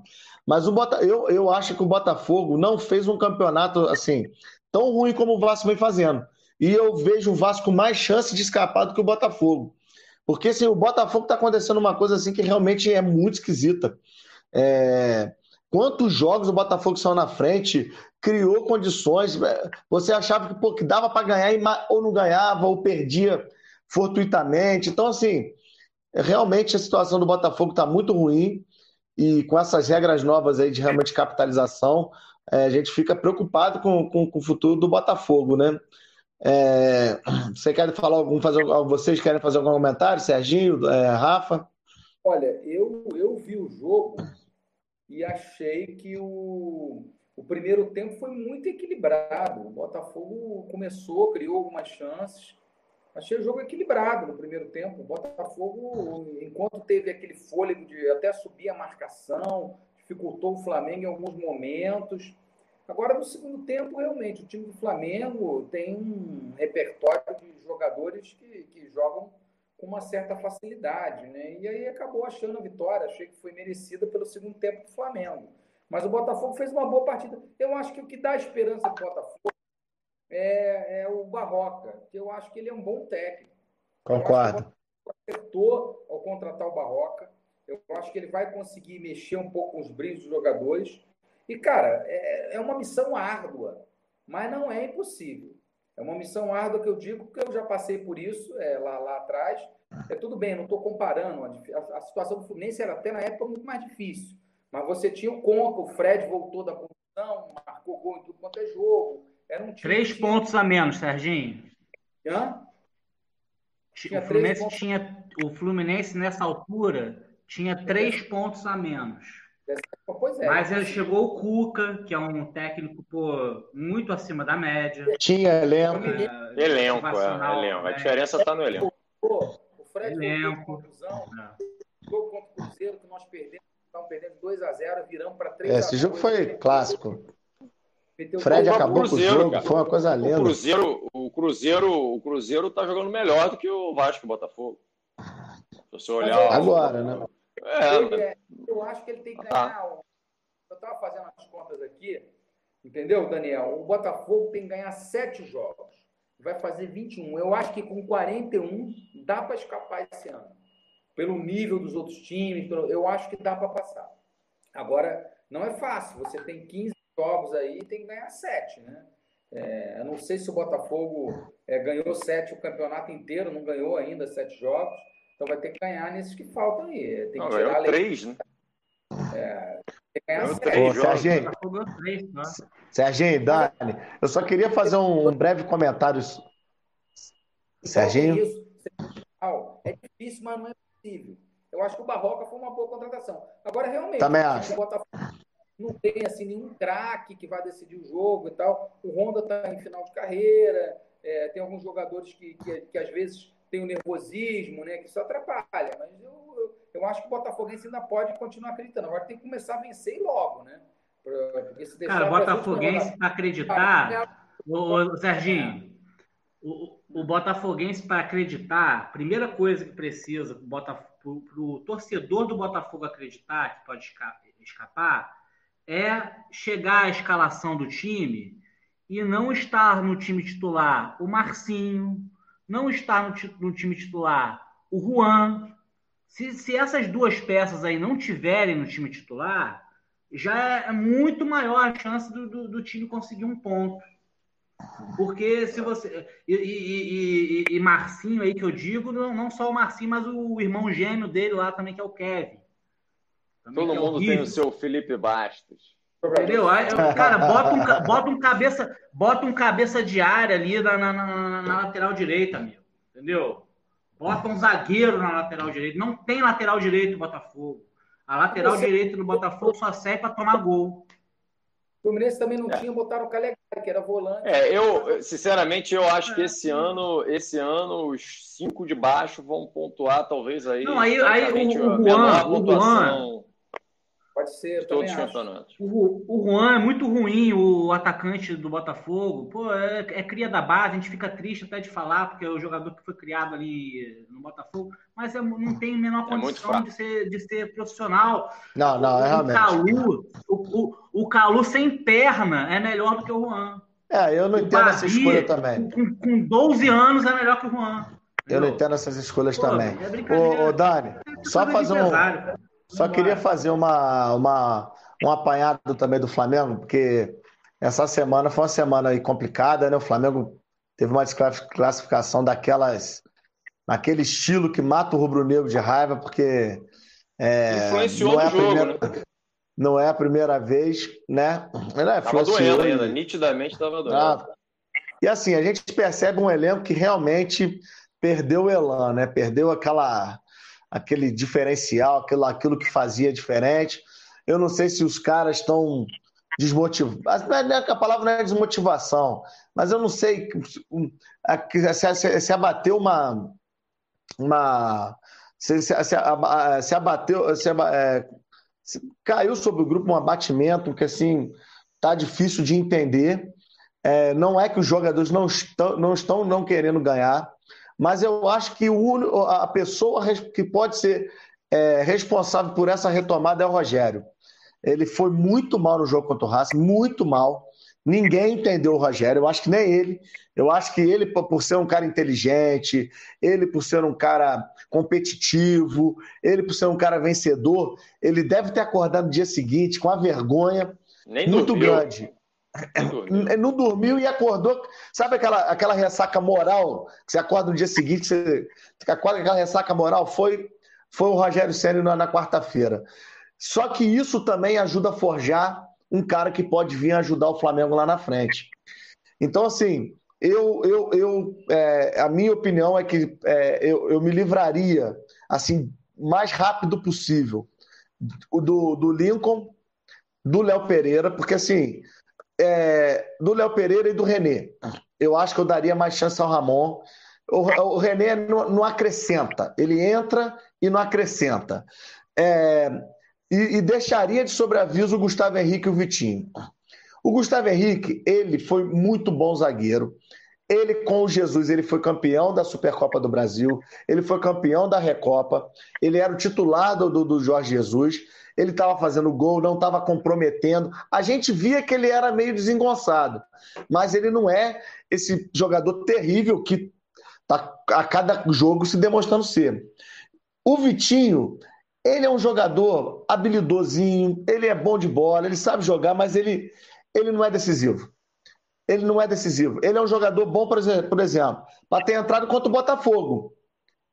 Mas o Bota, eu, eu acho que o Botafogo não fez um campeonato assim tão ruim como o Vasco vem fazendo. E eu vejo o Vasco mais chance de escapar do que o Botafogo. Porque assim, o Botafogo está acontecendo uma coisa assim que realmente é muito esquisita. É, Quantos jogos o Botafogo saiu na frente, criou condições. É, você achava que, pô, que dava para ganhar ou não ganhava, ou perdia fortuitamente. Então, assim, realmente a situação do Botafogo está muito ruim. E com essas regras novas aí de realmente capitalização, é, a gente fica preocupado com, com, com, o futuro do Botafogo, né? É, você quer falar algum, fazer, vocês querem fazer algum comentário, Serginho, é, Rafa? Olha, eu, eu vi o jogo e achei que o, o primeiro tempo foi muito equilibrado. O Botafogo começou, criou algumas chances. Achei o jogo equilibrado no primeiro tempo. O Botafogo, enquanto teve aquele fôlego de até subir a marcação, dificultou o Flamengo em alguns momentos. Agora, no segundo tempo, realmente, o time do Flamengo tem um repertório de jogadores que, que jogam com uma certa facilidade, né? E aí acabou achando a vitória, achei que foi merecida pelo segundo tempo do Flamengo. Mas o Botafogo fez uma boa partida. Eu acho que o que dá esperança para o Botafogo é, é, o Barroca, que eu acho que ele é um bom técnico. Concordo. Acertou ao contratar o Barroca. Eu acho que ele vai conseguir mexer um pouco com os brilhos dos jogadores. E, cara, é, é uma missão árdua, mas não é impossível. É uma missão árdua que eu digo, porque eu já passei por isso é, lá, lá atrás. É tudo bem, não estou comparando. A, a, situação do Fluminense era até na época muito mais difícil. Mas você tinha o Conca, o Fred voltou da condição, marcou gol em tudo quanto é jogo. Era um Três que... pontos a menos, Serginho. Hã? Tinha o Fluminense, tinha, o Fluminense, nessa altura, tinha três pontos a menos. É, Mas ele chegou o Cuca, que é um técnico pô, muito acima da média. Tinha elenco. É, elenco, é, elenco. A diferença está no elenco. Pô, o Fred elenco. conclusão. É. Jogo contra o Cruzeiro que nós perdemos, estamos perdendo 2 a 0 viramos para 3 é, Esse jogo foi clássico. Fred acabou Cruzeiro, com o jogo, cara. foi uma coisa linda. O Cruzeiro, o Cruzeiro, o Cruzeiro tá jogando melhor do que o Vasco e o Botafogo. Se você olhar. Agora, né? É, ele, é, eu acho que ele tem que ah. ganhar. Ah. Eu estava fazendo as contas aqui, entendeu, Daniel? O Botafogo tem que ganhar sete jogos. Vai fazer 21. Eu acho que com 41 dá para escapar esse ano. Pelo nível dos outros times, eu acho que dá para passar. Agora, não é fácil. Você tem 15 jogos aí tem que ganhar sete, né? É, eu não sei se o Botafogo é, ganhou sete o campeonato inteiro, não ganhou ainda sete jogos. Então vai ter que ganhar nesses que faltam aí. Tem que não, tirar três, né? É, tem que ganhar três. Ô, Serginho, Serginho, Dani, eu só queria fazer um, um breve comentário. Serginho? É difícil, mas não é possível. Eu acho que o Barroca foi uma boa contratação. Agora, realmente, Também acho. Não tem assim, nenhum craque que vai decidir o jogo e tal. O Honda está em final de carreira, é, tem alguns jogadores que, que, que às vezes tem o nervosismo, né? Que isso atrapalha. Mas eu, eu, eu acho que o Botafoguense ainda pode continuar acreditando. Agora tem que começar a vencer e logo, né? Porque se Cara, o Botafoguense para acreditar. Ô, Serginho, o, o Botafoguense para acreditar, a primeira coisa que precisa para o torcedor do Botafogo acreditar que pode escapar é chegar à escalação do time e não estar no time titular o Marcinho, não estar no, no time titular o Juan, se, se essas duas peças aí não tiverem no time titular, já é muito maior a chance do, do, do time conseguir um ponto. Porque se você. E, e, e, e, Marcinho aí que eu digo, não, não só o Marcinho, mas o irmão gêmeo dele lá também, que é o Kevin. Também Todo é mundo tem o seu Felipe Bastos. Entendeu? Aí, cara, bota um, bota um cabeça, bota um cabeça de área ali na, na, na, na lateral direita, amigo. Entendeu? Bota um zagueiro na lateral direita. Não tem lateral direito no Botafogo. A lateral Você... direita no Botafogo só serve para tomar gol. O Fluminense também não é. tinha, botaram o Calegari, que era volante. É, eu, sinceramente, eu acho que esse ano, esse ano, os cinco de baixo vão pontuar, talvez aí. Não, aí, aí o, o Juan, o Juan, Pode ser, todos os campeonatos. O, o Juan é muito ruim, o atacante do Botafogo. Pô, é, é, cria da base, a gente fica triste até de falar, porque é o jogador que foi criado ali no Botafogo, mas é, não tem a menor é condição de, ser, de ser profissional. Não, não, é realmente. O Calu, o, o, o Calu sem perna é melhor do que o Juan. É, eu não o entendo Babi, essa escolha também. Com, com 12 anos é melhor que o Juan. Eu não entendo essas escolhas Pô, também. É ô, ô, Dani, só fazer um. Só queria fazer uma, uma, um apanhado também do Flamengo, porque essa semana foi uma semana aí complicada, né? O Flamengo teve uma desclassificação daquelas, naquele estilo que mata o rubro-negro de raiva, porque é, Influenciou não é, a primeira, jogo, né? não é a primeira vez, né? É, tava doendo ainda, nitidamente estava doendo. Ah, e assim, a gente percebe um elenco que realmente perdeu o elan, né? Perdeu aquela aquele diferencial, aquilo, aquilo que fazia diferente. Eu não sei se os caras estão desmotivados. A palavra não é desmotivação, mas eu não sei se, se, se abateu uma. uma se, se, se abateu. Se, é, se caiu sobre o grupo um abatimento que assim tá difícil de entender. É, não é que os jogadores não estão, não estão não querendo ganhar, mas eu acho que o, a pessoa que pode ser é, responsável por essa retomada é o Rogério. Ele foi muito mal no jogo contra o Racing, muito mal. Ninguém entendeu o Rogério, eu acho que nem ele. Eu acho que ele, por ser um cara inteligente, ele por ser um cara competitivo, ele por ser um cara vencedor, ele deve ter acordado no dia seguinte com a vergonha Nem muito dormiu. grande. Não dormiu e acordou. Sabe aquela, aquela ressaca moral que você acorda no dia seguinte, você acorda aquela ressaca moral? Foi, foi o Rogério Senna na, na quarta-feira. Só que isso também ajuda a forjar um cara que pode vir ajudar o Flamengo lá na frente. Então, assim, eu, eu, eu é, a minha opinião é que é, eu, eu me livraria assim mais rápido possível do, do Lincoln, do Léo Pereira, porque assim é, do Léo Pereira e do René. Eu acho que eu daria mais chance ao Ramon. O, o René não, não, acrescenta, ele entra e não acrescenta. É, e, e, deixaria de sobreaviso o Gustavo Henrique e o Vitinho. O Gustavo Henrique, ele foi muito bom zagueiro. Ele, com o Jesus, ele foi campeão da Supercopa do Brasil, ele foi campeão da Recopa, ele era o titular do, do Jorge Jesus ele estava fazendo gol, não estava comprometendo. A gente via que ele era meio desengonçado, mas ele não é esse jogador terrível que está a cada jogo se demonstrando ser. O Vitinho, ele é um jogador habilidosinho, ele é bom de bola, ele sabe jogar, mas ele, ele não é decisivo. Ele não é decisivo. Ele é um jogador bom, por exemplo, para ter entrado contra o Botafogo.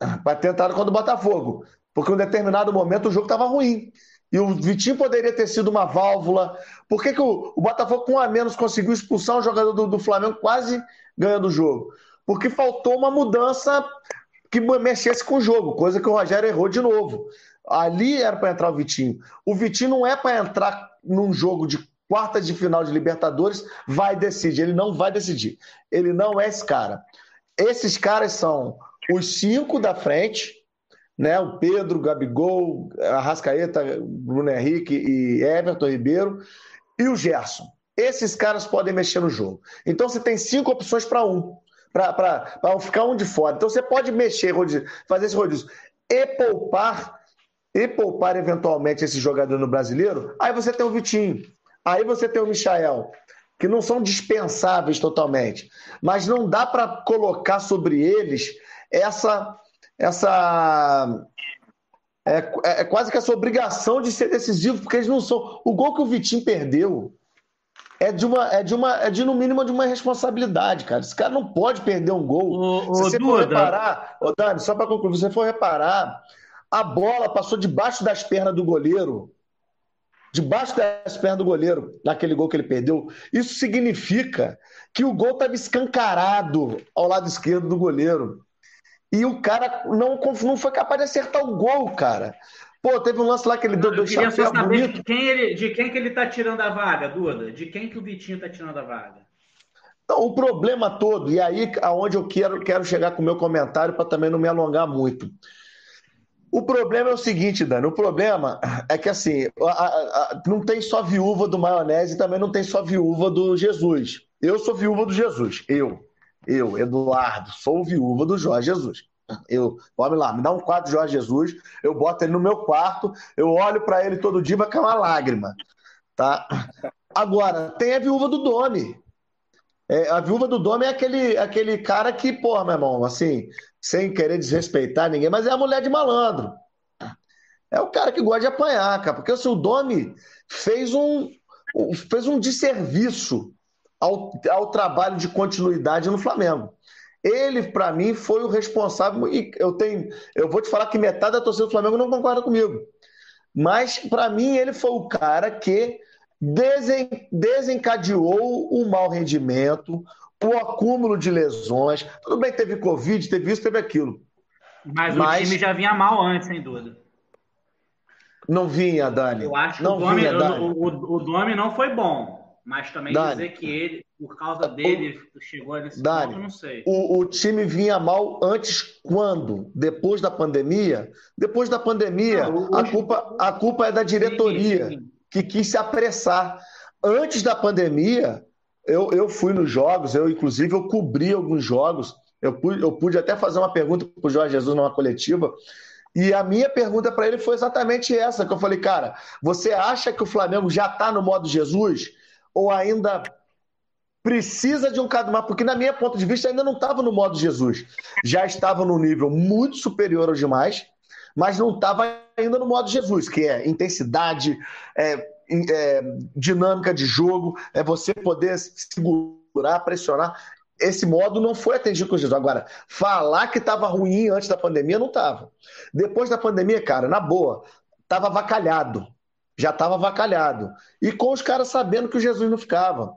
Para ter entrado contra o Botafogo. Porque em um determinado momento o jogo estava ruim. E o Vitinho poderia ter sido uma válvula. Por que, que o, o Botafogo, com um a menos, conseguiu expulsar um jogador do, do Flamengo quase ganhando o jogo? Porque faltou uma mudança que mexesse com o jogo, coisa que o Rogério errou de novo. Ali era para entrar o Vitinho. O Vitinho não é para entrar num jogo de quarta de final de Libertadores, vai decidir. Ele não vai decidir. Ele não é esse cara. Esses caras são os cinco da frente, né? O Pedro, Gabigol, Arrascaeta, Bruno Henrique e Everton Ribeiro e o Gerson. Esses caras podem mexer no jogo. Então você tem cinco opções para um, para ficar um de fora. Então você pode mexer, fazer esse rodízio e poupar e poupar eventualmente esse jogador no brasileiro. Aí você tem o Vitinho, aí você tem o Michael. que não são dispensáveis totalmente, mas não dá para colocar sobre eles essa essa é, é, é, quase que essa obrigação de ser decisivo, porque eles não são. O gol que o Vitinho perdeu é de uma, é de uma, é de no mínimo de uma responsabilidade, cara. Esse cara não pode perder um gol. O, Se você for reparar, ô Dani, só para concluir, se você for reparar, a bola passou debaixo das pernas do goleiro. Debaixo das pernas do goleiro, naquele gol que ele perdeu. Isso significa que o gol estava escancarado ao lado esquerdo do goleiro. E o cara não, não foi capaz de acertar o gol, cara. Pô, teve um lance lá que ele deu dois chapéus só saber de quem, ele, de quem que ele tá tirando a vaga, Duda? De quem que o Vitinho tá tirando a vaga? Então, o problema todo, e aí aonde eu quero, quero chegar com o meu comentário para também não me alongar muito. O problema é o seguinte, Dani, o problema é que assim, a, a, não tem só viúva do maionese, também não tem só viúva do Jesus. Eu sou viúva do Jesus, eu. Eu, Eduardo, sou viúva do Jorge Jesus. Eu, vamos lá, me dá um quadro de Jorge Jesus, eu boto ele no meu quarto, eu olho para ele todo dia, vai cair uma lágrima. Tá? Agora, tem a viúva do Domi. É, a viúva do Domi é aquele, aquele cara que, porra, meu irmão, assim, sem querer desrespeitar ninguém, mas é a mulher de malandro. É o cara que gosta de apanhar, cara, porque assim, o Domi fez um, fez um desserviço ao, ao trabalho de continuidade no Flamengo. Ele, para mim, foi o responsável. E eu tenho, eu vou te falar que metade da torcida do Flamengo não concorda comigo. Mas, para mim, ele foi o cara que desen, desencadeou o mau rendimento, o acúmulo de lesões. Tudo bem, teve Covid, teve isso, teve aquilo. Mas, Mas... o time já vinha mal antes, sem dúvida. Não vinha, Dani. Eu acho que não o, Domi, vinha, Dani. O, o, o Domi não foi bom. Mas também Dani, dizer que ele, por causa dele, o, chegou nesse Dani, ponto, não sei. O, o, time vinha mal antes quando? Depois da pandemia? Depois da pandemia, não, a, culpa, a culpa é da diretoria, sim, sim. que quis se apressar. Antes da pandemia, eu, eu fui nos jogos, eu inclusive eu cobri alguns jogos, eu pude, eu pude até fazer uma pergunta para o Jorge Jesus numa coletiva, e a minha pergunta para ele foi exatamente essa, que eu falei, cara, você acha que o Flamengo já está no modo Jesus? ou ainda precisa de um mais, porque na minha ponto de vista ainda não estava no modo Jesus. Já estava no nível muito superior aos demais, mas não estava ainda no modo Jesus, que é intensidade, é, é, dinâmica de jogo, é você poder segurar, pressionar. Esse modo não foi atendido com Jesus. Agora, falar que estava ruim antes da pandemia, não estava. Depois da pandemia, cara, na boa, estava avacalhado já estava avacalhado. E com os caras sabendo que o Jesus não ficava.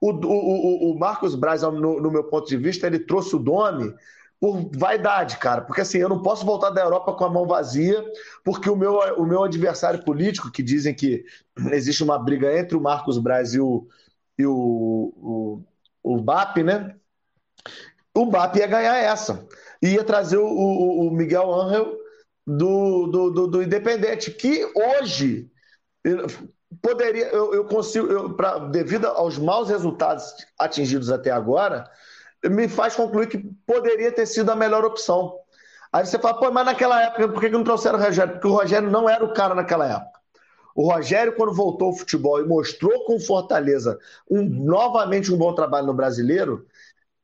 O, o, o, o Marcos Braz, no, no, meu ponto de vista, ele trouxe o Domi por vaidade, cara. Porque assim, eu não posso voltar da Europa com a mão vazia, porque o meu, o meu adversário político, que dizem que existe uma briga entre o Marcos Braz e o, e o, o, o BAP, né? O BAP ia ganhar essa. Ia trazer o, o, o Miguel Angel do, do, do, do Independente, que hoje poderia, eu, eu consigo, eu, pra, devido aos maus resultados atingidos até agora, me faz concluir que poderia ter sido a melhor opção. Aí você fala, pô, mas naquela época, por que não trouxeram o Rogério? Porque o Rogério não era o cara naquela época. O Rogério, quando voltou ao futebol e mostrou com Fortaleza um, novamente um bom trabalho no brasileiro,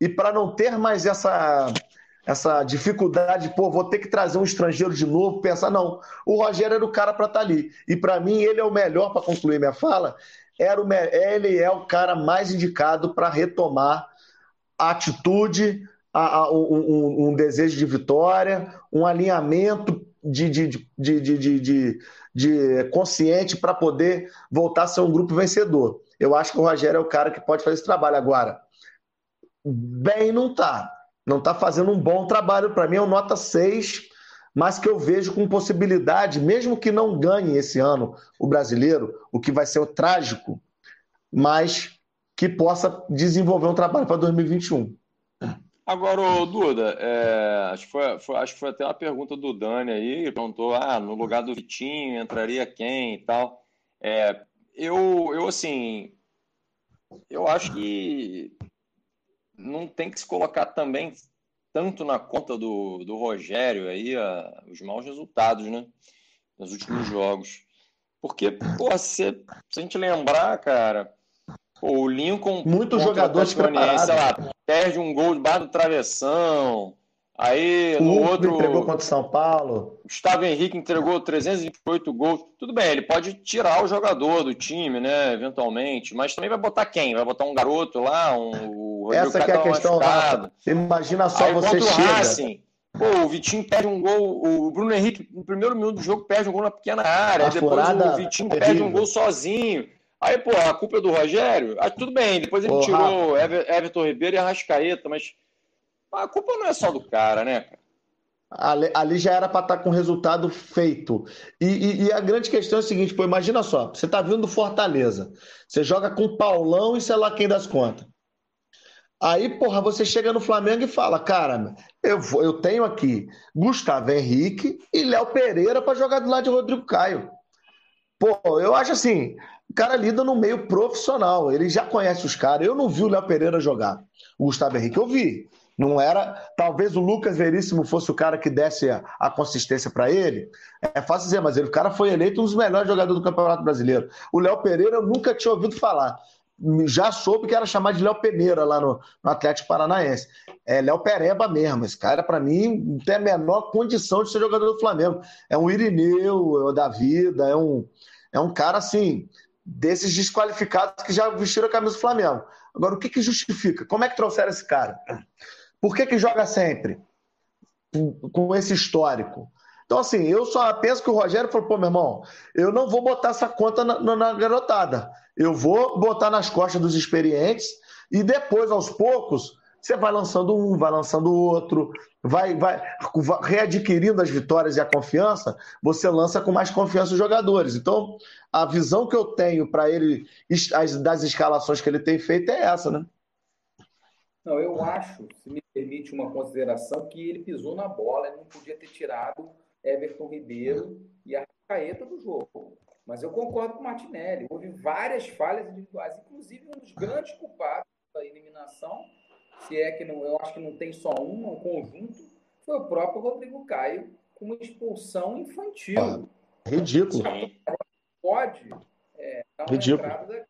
e para não ter mais essa essa dificuldade, pô, vou ter que trazer um estrangeiro de novo, pensar, não, o Rogério era o cara para estar tá ali. E para mim, ele é o melhor, para concluir minha fala, era o, ele é o cara mais indicado para retomar atitude, a, a, um, um, desejo de vitória, um alinhamento de, de, de, de, consciente para poder voltar a ser um grupo vencedor. Eu acho que o Rogério é o cara que pode fazer esse trabalho. Agora, bem não está não está fazendo um bom trabalho. Para mim é um nota 6, mas que eu vejo com possibilidade, mesmo que não ganhe esse ano o brasileiro, o que vai ser o trágico, mas que possa desenvolver um trabalho para 2021. Agora, Duda, é, acho, que foi, foi, acho que foi até uma pergunta do Dani aí, perguntou, ah, no lugar do Vitinho entraria quem e tal. É, eu, eu, assim, eu acho que não tem que se colocar também tanto na conta do, do Rogério aí a, os maus resultados, né? Nos últimos jogos. Porque, pô, se, se a gente lembrar, cara, o Lincoln. Muitos jogadores preparados. Sei lá, perde um gol debaixo do travessão. Aí, no o outro. entregou contra o São Paulo. Gustavo Henrique entregou 328 gols. Tudo bem, ele pode tirar o jogador do time, né? Eventualmente. Mas também vai botar quem? Vai botar um garoto lá, um. Essa que é a questão, Rafa. Imagina só Aí, você chega. Racing, Pô, o Vitinho perde um gol, o Bruno Henrique, no primeiro minuto do jogo, perde um gol na pequena área. depois o Vitinho terrível. perde um gol sozinho. Aí, pô, a culpa é do Rogério? Ah, tudo bem, depois ele tirou Ever, Everton Ribeiro e Arrascaeta, mas a culpa não é só do cara, né, cara? Ali, ali, já era para estar tá com o resultado feito. E, e, e, a grande questão é a seguinte: pô, imagina só, você está vindo do Fortaleza, você joga com Paulão e sei lá quem das contas. Aí, porra, você chega no Flamengo e fala: cara, eu, vou, eu tenho aqui Gustavo Henrique e Léo Pereira para jogar do lado de Rodrigo Caio. Pô, eu acho assim: cara lida no meio profissional, ele já conhece os caras. Eu não vi o Léo Pereira jogar. O Gustavo Henrique eu vi. Não era. Talvez o Lucas Veríssimo fosse o cara que desse a, a consistência para ele. É fácil dizer, mas ele, o cara foi eleito um dos melhores jogadores do Campeonato Brasileiro. O Léo Pereira eu nunca tinha ouvido falar já soube que era chamado de Léo Peneira lá no, no Atlético Paranaense. É Léo Pereba mesmo. Esse cara, para mim, não tem a menor condição de ser jogador do Flamengo. É um Irineu da vida, é um, é um cara assim, desses desqualificados que já vestiram a camisa do Flamengo. Agora, o que, que justifica? Como é que trouxeram esse cara? Por que, que joga sempre? Com esse histórico. Então, assim, eu só penso que o Rogério falou, pô, meu irmão, eu não vou botar essa conta na, na, na garotada. Eu vou botar nas costas dos experientes e depois, aos poucos, você vai lançando um, vai lançando outro, vai, vai, readquirindo as vitórias e a confiança, você lança com mais confiança os jogadores. Então, a visão que eu tenho para ele, as, das escalações que ele tem feito é essa, né? Não, eu acho, se me permite uma consideração, que ele pisou na bola, ele não podia ter tirado Everton Ribeiro e a Caeta do jogo. Mas eu concordo com o Martinelli. Houve várias falhas individuais, inclusive um dos grandes culpados da eliminação, se é que não, eu acho que não tem só um, é um conjunto, foi o próprio Rodrigo Caio com uma expulsão infantil. Ah, ridículo. Pode é, dar uma ridículo. entrada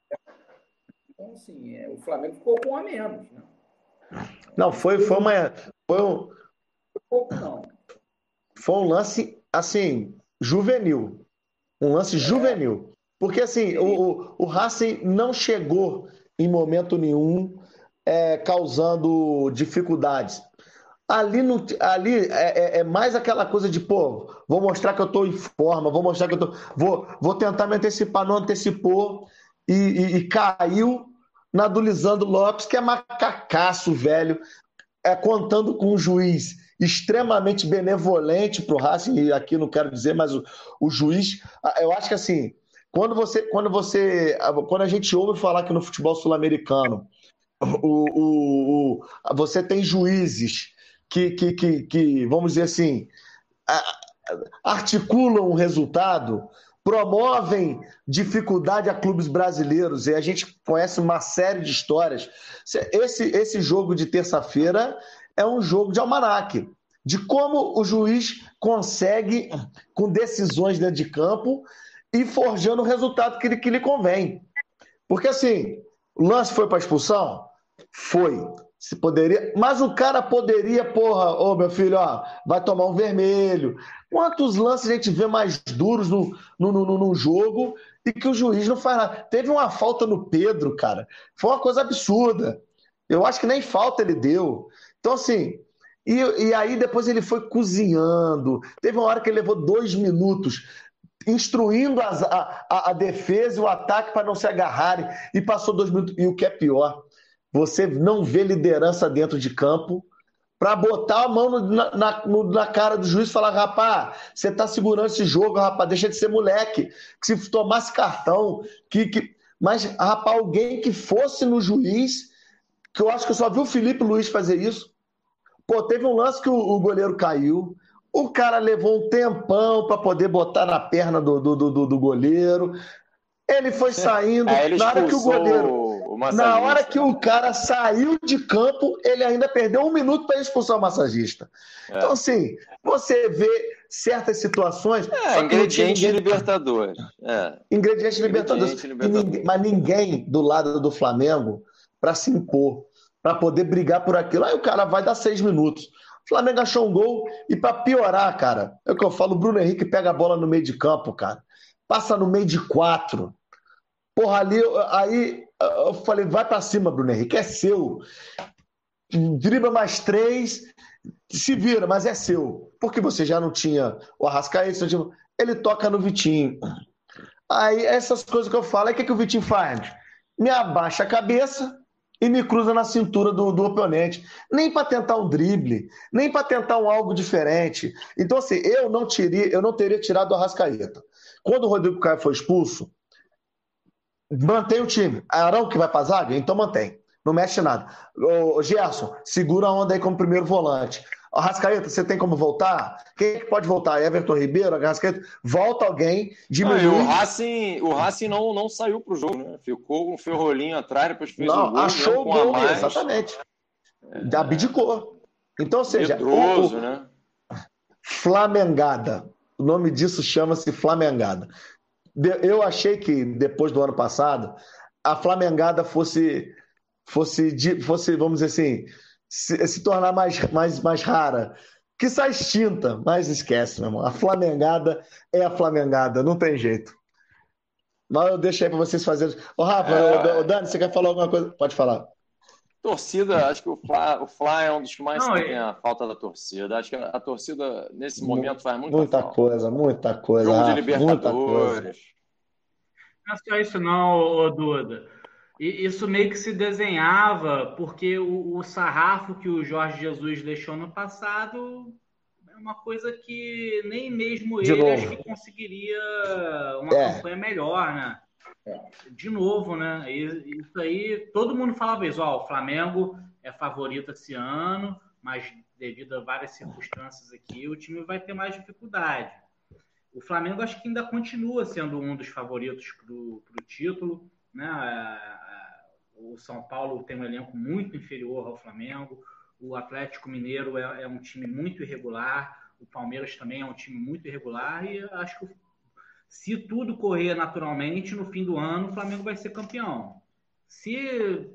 Então, assim, é, o Flamengo ficou com um a menos. Né? Não, foi, foi uma. Foi um. Foi um lance, assim, juvenil. Um lance juvenil. Porque, assim, o, o Racing não chegou em momento nenhum é, causando dificuldades. Ali, não, ali é, é, é, mais aquela coisa de, pô, vou mostrar que eu estou em forma, vou mostrar que eu tô. Vou, vou tentar me antecipar, não antecipou e, e, e caiu na do Lisandro Lopes, que é macacaço, velho, é, contando com um juiz extremamente benevolente para o Racing, e aqui não quero dizer, mas o, o juiz, eu acho que assim, quando você, quando você, quando a gente ouve falar que no futebol sul-americano, o, o, o, você tem juízes que, que, que, que, vamos dizer assim, articulam o resultado, promovem dificuldade a clubes brasileiros, e a gente conhece uma série de histórias. Esse, esse jogo de terça-feira é um jogo de almanaque, de como o juiz consegue, com decisões dentro de campo, e forjando o resultado que, que lhe convém. Porque assim, o lance foi para expulsão? Foi. Se poderia, mas o cara poderia, porra, ô meu filho, ó, vai tomar um vermelho. Quantos lances a gente vê mais duros no, no, no, no jogo e que o juiz não faz nada? Teve uma falta no Pedro, cara. Foi uma coisa absurda. Eu acho que nem falta ele deu. Então, assim, e, e aí depois ele foi cozinhando. Teve uma hora que ele levou dois minutos instruindo as, a, a, a, defesa e o ataque para não se agarrarem. E passou dois minutos. E o que é pior, você não vê liderança dentro de campo para botar a mão no, na, no, na, cara do juiz e falar: rapaz, você está segurando esse jogo, rapaz, deixa de ser moleque. Que se tomasse cartão, que. que... Mas, rapaz, alguém que fosse no juiz, que eu acho que eu só vi o Felipe Luiz fazer isso, Pô, teve um lance que o, o goleiro caiu. O cara levou um tempão para poder botar na perna do, do, do, do goleiro. Ele foi saindo. ele na hora que o goleiro. O na hora que o cara saiu de campo, ele ainda perdeu um minuto para expulsar o massagista. É. Então, assim, você vê certas situações. É, ingrediente ninguém... Libertadores. É. Ingrediente, Libertadores. Libertadores. Ninguém, mas ninguém do lado do Flamengo para se impor, para poder brigar por aquilo. Aí o cara vai dar seis minutos. O Flamengo achou um gol e para piorar, cara, é o que eu falo, o Bruno Henrique pega a bola no meio de campo, cara. Passa no meio de quatro. Porra, ali, aí eu falei, vai para cima, Bruno Henrique, é seu. Dribla mais três, se vira, mas é seu. Porque você já não tinha o Arrascaeta, tinha... ele toca no Vitinho. Aí essas coisas que eu falo, aí o que, que o Vitinho faz? Me abaixa a cabeça e me cruza na cintura do, do oponente. Nem para tentar um drible, nem para tentar um algo diferente. Então, assim, eu não, tirei, eu não teria tirado o Arrascaeta. Quando o Rodrigo Caio foi expulso, mantém o time. Arão que vai para zaga? Então mantém. Não mexe nada. Ô, Gerson, segura a onda aí como primeiro volante. Arrascaeta, você tem como voltar? Quem é que pode voltar? Everton Ribeiro, Arrascaeta? Volta alguém, diminui. Não, o Racing, o Racing não, não saiu pro jogo, né? Ficou com o ferrolinho atrás, depois fez não, o gol. Achou o gol, exatamente. É, abdicou. Então, ou seja, medroso, o, né? Flamengada. O nome disso chama-se Flamengada. Eu achei que depois do ano passado a Flamengada fosse fosse, fosse vamos dizer assim, se, se tornar mais, mais, mais rara. Que sai extinta, mas esquece, meu irmão. A Flamengada é a Flamengada, não tem jeito. Mas eu deixo aí para vocês fazerem. Ô, Rafa, é... ô, Dani, você quer falar alguma coisa? Pode falar. Torcida, acho que o Fla, o Fla é um dos que mais não, tem é... a falta da torcida. Acho que a, torcida, nesse momento, faz muita, muita falta. coisa, muita coisa. Jogo de Libertadores. Não é só isso, não, Duda. E isso meio que se desenhava, porque o, o, sarrafo que o Jorge Jesus deixou no passado é uma coisa que nem mesmo De ele novo. acho que conseguiria uma é. campanha melhor, né? De novo, né? Isso aí, todo mundo falava isso, ó, o Flamengo é favorito esse ano, mas devido a várias circunstâncias aqui, o time vai ter mais dificuldade. O Flamengo acho que ainda continua sendo um dos favoritos para o título, né? O São Paulo tem um elenco muito inferior ao Flamengo. O Atlético Mineiro é, é um time muito irregular. O Palmeiras também é um time muito irregular. E acho que se tudo correr naturalmente, no fim do ano, o Flamengo vai ser campeão. Se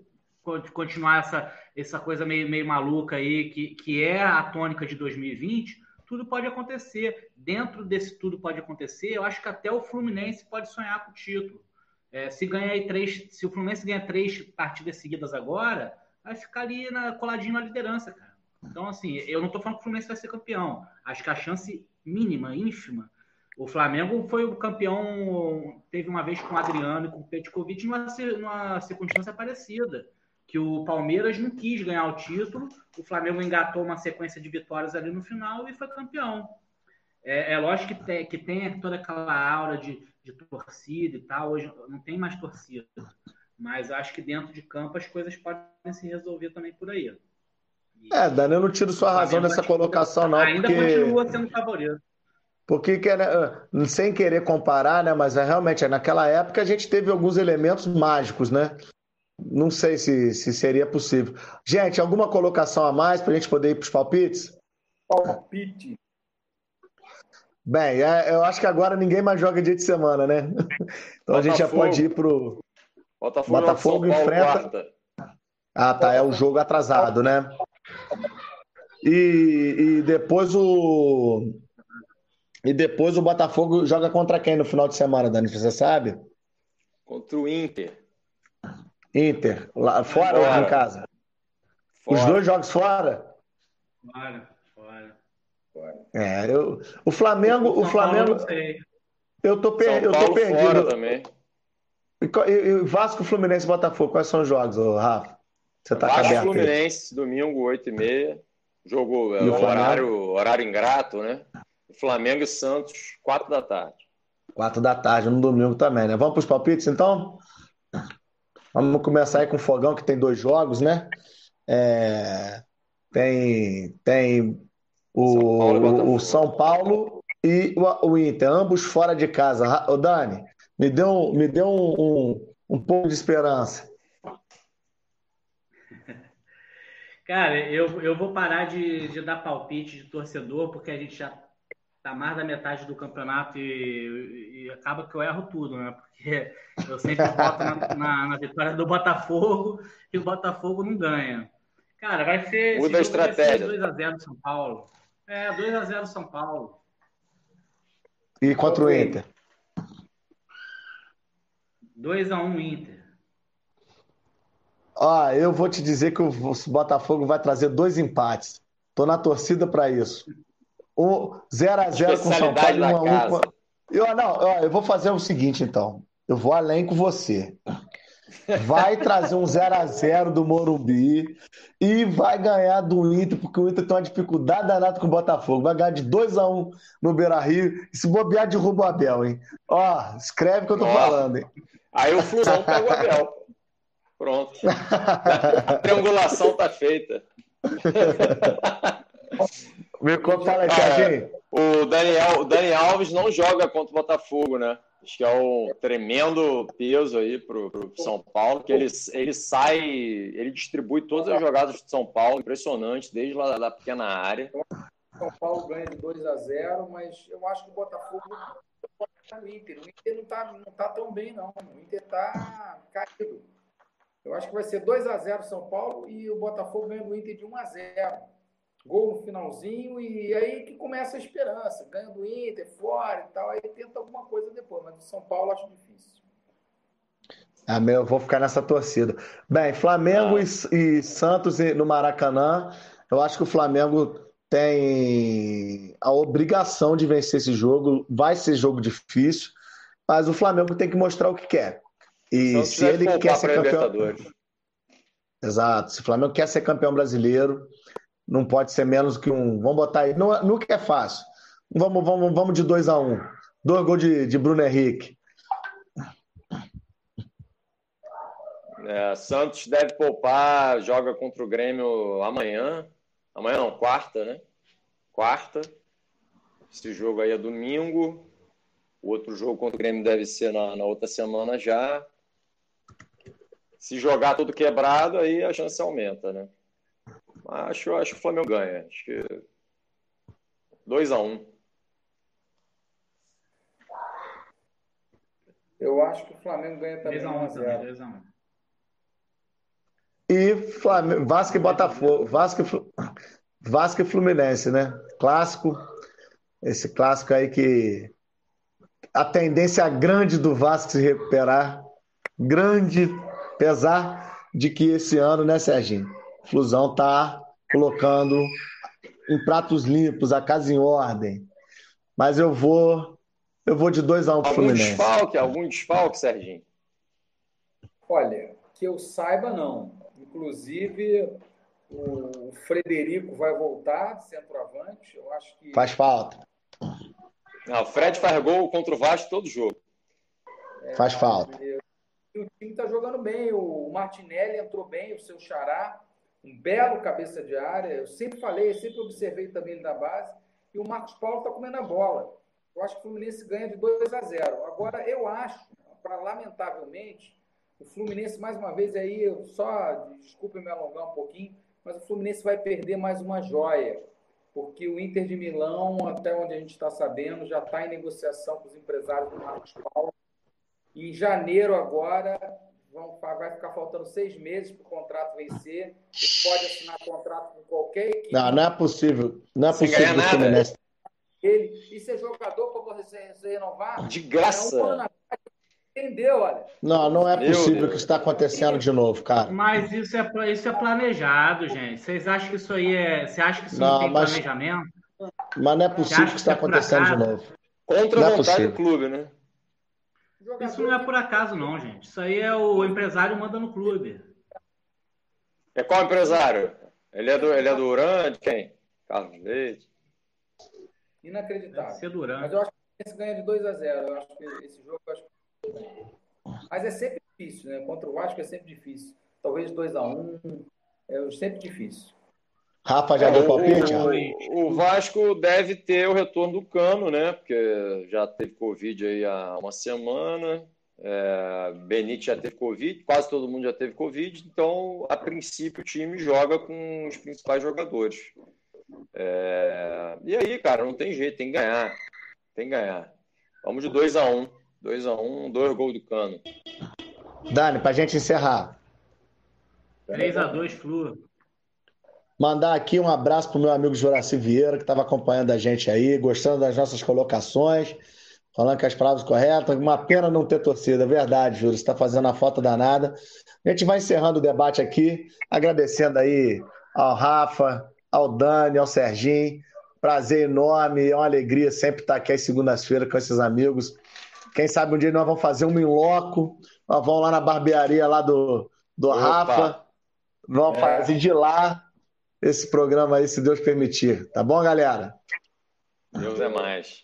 continuar essa, essa coisa meio, meio maluca aí, que, que é a tônica de 2020, tudo pode acontecer. Dentro desse tudo pode acontecer, eu acho que até o Fluminense pode sonhar com o título. É, se ganha aí três, se o Fluminense ganha três partidas seguidas agora, vai ficar ali na, coladinho na liderança, cara. Então, assim, eu não estou falando que o Fluminense vai ser campeão. Acho que a chance mínima, ínfima. O Flamengo foi o campeão, teve uma vez com o Adriano e com o Petkovic numa, numa circunstância parecida. Que o Palmeiras não quis ganhar o título, o Flamengo engatou uma sequência de vitórias ali no final e foi campeão. É, é lógico que tem, que tem toda aquela aura de de torcida e tal. Hoje não tem mais torcida. Mas acho que dentro de campo as coisas podem se resolver também por aí. E, é, Dani, eu não tiro sua razão nessa colocação, não. Ainda porque... continua sendo favorito. Porque, né, sem querer comparar, né, mas é, realmente, naquela época a gente teve alguns elementos mágicos, né? Não sei se, se seria possível. Gente, alguma colocação a mais para a gente poder ir para os palpites? Palpite. Bem, é, eu acho que agora ninguém mais joga dia de semana, né? Então Botafogo. a gente já pode ir pro Botafogo, Botafogo enfrenta. Quarta. Ah, tá, é o jogo atrasado, né? E, e depois o e depois o Botafogo joga contra quem no final de semana, Dani? Você sabe? Contra o Inter. Inter, lá fora, fora. ou em casa? Fora. Os dois jogos fora? Fora. É, eu, o Flamengo, o, o Flamengo, eu tô, per, eu tô perdido. também. E, e, Vasco, Fluminense, Botafogo, quais são os jogos, Rafa? Você tá Vasco, aberto Fluminense, aí. domingo, 8 e meia. Jogo é, horário, horário ingrato, né? Flamengo e Santos, 4 da tarde. 4 da tarde, no domingo também, né? Vamos para os palpites, então? Vamos começar aí com o Fogão, que tem dois jogos, né? É... Tem, tem o São Paulo, o São Paulo e o, o, Inter, ambos fora de casa. O Dani, me deu, me deu um, um, um pouco de esperança. Cara, eu, eu vou parar de, de dar palpite de torcedor, porque a gente já tá mais da metade do campeonato e, e, acaba que eu erro tudo, né? Porque eu sempre boto na, na, na, vitória do Botafogo e o Botafogo não ganha. Cara, vai ser. Muda a estratégia. 2x0 São Paulo. É, 2x0 São Paulo. E contra o Inter? 2x1 Inter. Ah, eu vou te dizer que o Botafogo vai trazer dois empates. Tô na torcida para isso. 0x0 com São Paulo e 1x1 com... Eu, não, eu vou fazer o seguinte, então. Eu vou além com você. Vai trazer um 0x0 do Morumbi e vai ganhar do Inter, porque o Inter tem uma dificuldade danada com o Botafogo. Vai ganhar de 2x1 no Beira Rio. E se bobear, derruba o Abel, hein? Ó, escreve o que eu tô Ó, falando, hein? Aí o Flusão pega o Abel. Pronto. A triangulação tá feita. Me aí, Serginho. O Daniel, o Daniel Alves não joga contra o Botafogo, né? Acho que é um tremendo peso aí pro, pro São Paulo, que ele, ele sai, ele distribui todas as jogadas de São Paulo, impressionante, desde lá da pequena área. São Paulo ganha de 2 a 0 mas eu acho que o Botafogo o Inter. O Inter não tá, não tá tão bem, não. O Inter tá caído. Eu acho que vai ser 2 a 0 São Paulo e o Botafogo ganha do Inter de 1 a 0 Gol no finalzinho e aí que começa a esperança. Ganha do Inter, fora e tal, aí tenta alguma coisa depois, mas do São Paulo acho difícil. Ah, meu, eu vou ficar nessa torcida. Bem, Flamengo ah. e, e Santos no Maracanã, eu acho que o Flamengo tem a obrigação de vencer esse jogo. Vai ser jogo difícil, mas o Flamengo tem que mostrar o que quer. E se ele quer ser campeão. Exato. Se o Flamengo quer ser campeão brasileiro, não pode ser menos que um. Vamos botar aí. Nunca é fácil. Vamos, vamos, vamos de 2 a 1 um. Dois gols de, de Bruno Henrique. É, Santos deve poupar, joga contra o Grêmio amanhã. Amanhã não, quarta, né? Quarta. Esse jogo aí é domingo. O outro jogo contra o Grêmio deve ser na, na outra semana já. Se jogar tudo quebrado, aí a chance aumenta, né? Acho, acho que o Flamengo ganha. Acho que 2 a 1 um. Eu acho que o Flamengo ganha também 2 a 1 um, E Flamengo, Vasco e Botafogo. Vasco, Vasco e Fluminense, né? Clássico. Esse clássico aí que a tendência grande do Vasco se recuperar. Grande, apesar de que esse ano, né, Serginho? Flusão tá colocando em pratos limpos, a casa em ordem. Mas eu vou eu vou de 2 a 1 um pro Fluminense. Algum desfalque, algum desfalque, Serginho? Olha, que eu saiba não. Inclusive o Frederico vai voltar, centroavante. Eu acho que faz falta. Não, o Fred faz gol contra o Vasco todo jogo. É, faz falta. E o time está jogando bem. O Martinelli entrou bem, o seu Xará um belo cabeça de área. Eu sempre falei, sempre observei também ele na base. E o Marcos Paulo está comendo a bola. Eu acho que o Fluminense ganha de 2 a 0. Agora, eu acho, para lamentavelmente, o Fluminense, mais uma vez, aí, eu só, desculpe me alongar um pouquinho, mas o Fluminense vai perder mais uma joia. Porque o Inter de Milão, até onde a gente está sabendo, já está em negociação com os empresários do Marcos Paulo. Em janeiro, agora, vão, vai ficar faltando seis meses para o contrato vencer. Ele pode assinar contrato com qualquer equipe. Não, não é possível. Não é Sem possível o Fluminense. Ele, e ser jogador para você renovar. De graça. É um Entendeu, olha? Não, não é possível que isso está acontecendo de novo, cara. Mas isso é, isso é planejado, gente. Vocês acham que isso aí é. Você acha que isso não, não tem mas, planejamento? Mas não é possível que isso está acontecendo de novo. Contra a é vontade do clube, né? Isso não é por acaso, não, gente. Isso aí é o empresário manda no clube. É qual empresário? Ele é do, ele é do Urã? De quem? Carlos Leite. Inacreditável. Deve ser Duran. Mas eu acho que esse ganha de 2 a 0 Eu acho que esse jogo. Acho... Mas é sempre difícil, né? Contra o Vasco é sempre difícil. Talvez 2 a 1 um, É sempre difícil. Rafa já deu palpite? O, o, Vasco deve ter o retorno do Cano, né? Porque já teve Covid aí há uma semana. É, Benite já teve Covid, quase todo mundo já teve Covid, então, a princípio, o time joga com os principais jogadores. É, E aí, cara, não tem jeito, tem que ganhar. Tem que ganhar. Vamos de 2x1. 2x1, um, dois gols do cano. Dani, pra gente encerrar. 3x2, Flu. Mandar aqui um abraço pro meu amigo Juraci Vieira, que estava acompanhando a gente aí, gostando das nossas colocações, falando que as palavras corretas. Uma pena não ter torcida, é verdade, Júlio. Você está fazendo a falta danada. A gente vai encerrando o debate aqui, agradecendo aí ao Rafa, ao Dani, ao Serginho. Prazer enorme, é uma alegria sempre estar aqui às segundas-feiras com esses amigos. Quem sabe um dia nós vamos fazer um inloco, nós vamos lá na barbearia lá do, do Rafa, vamos é. fazer de lá esse programa aí, se Deus permitir. Tá bom, galera? Deus é mais.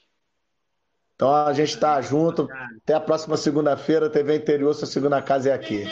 Então a gente está junto. Até a próxima segunda-feira, TV Interior, sua segunda casa é aqui.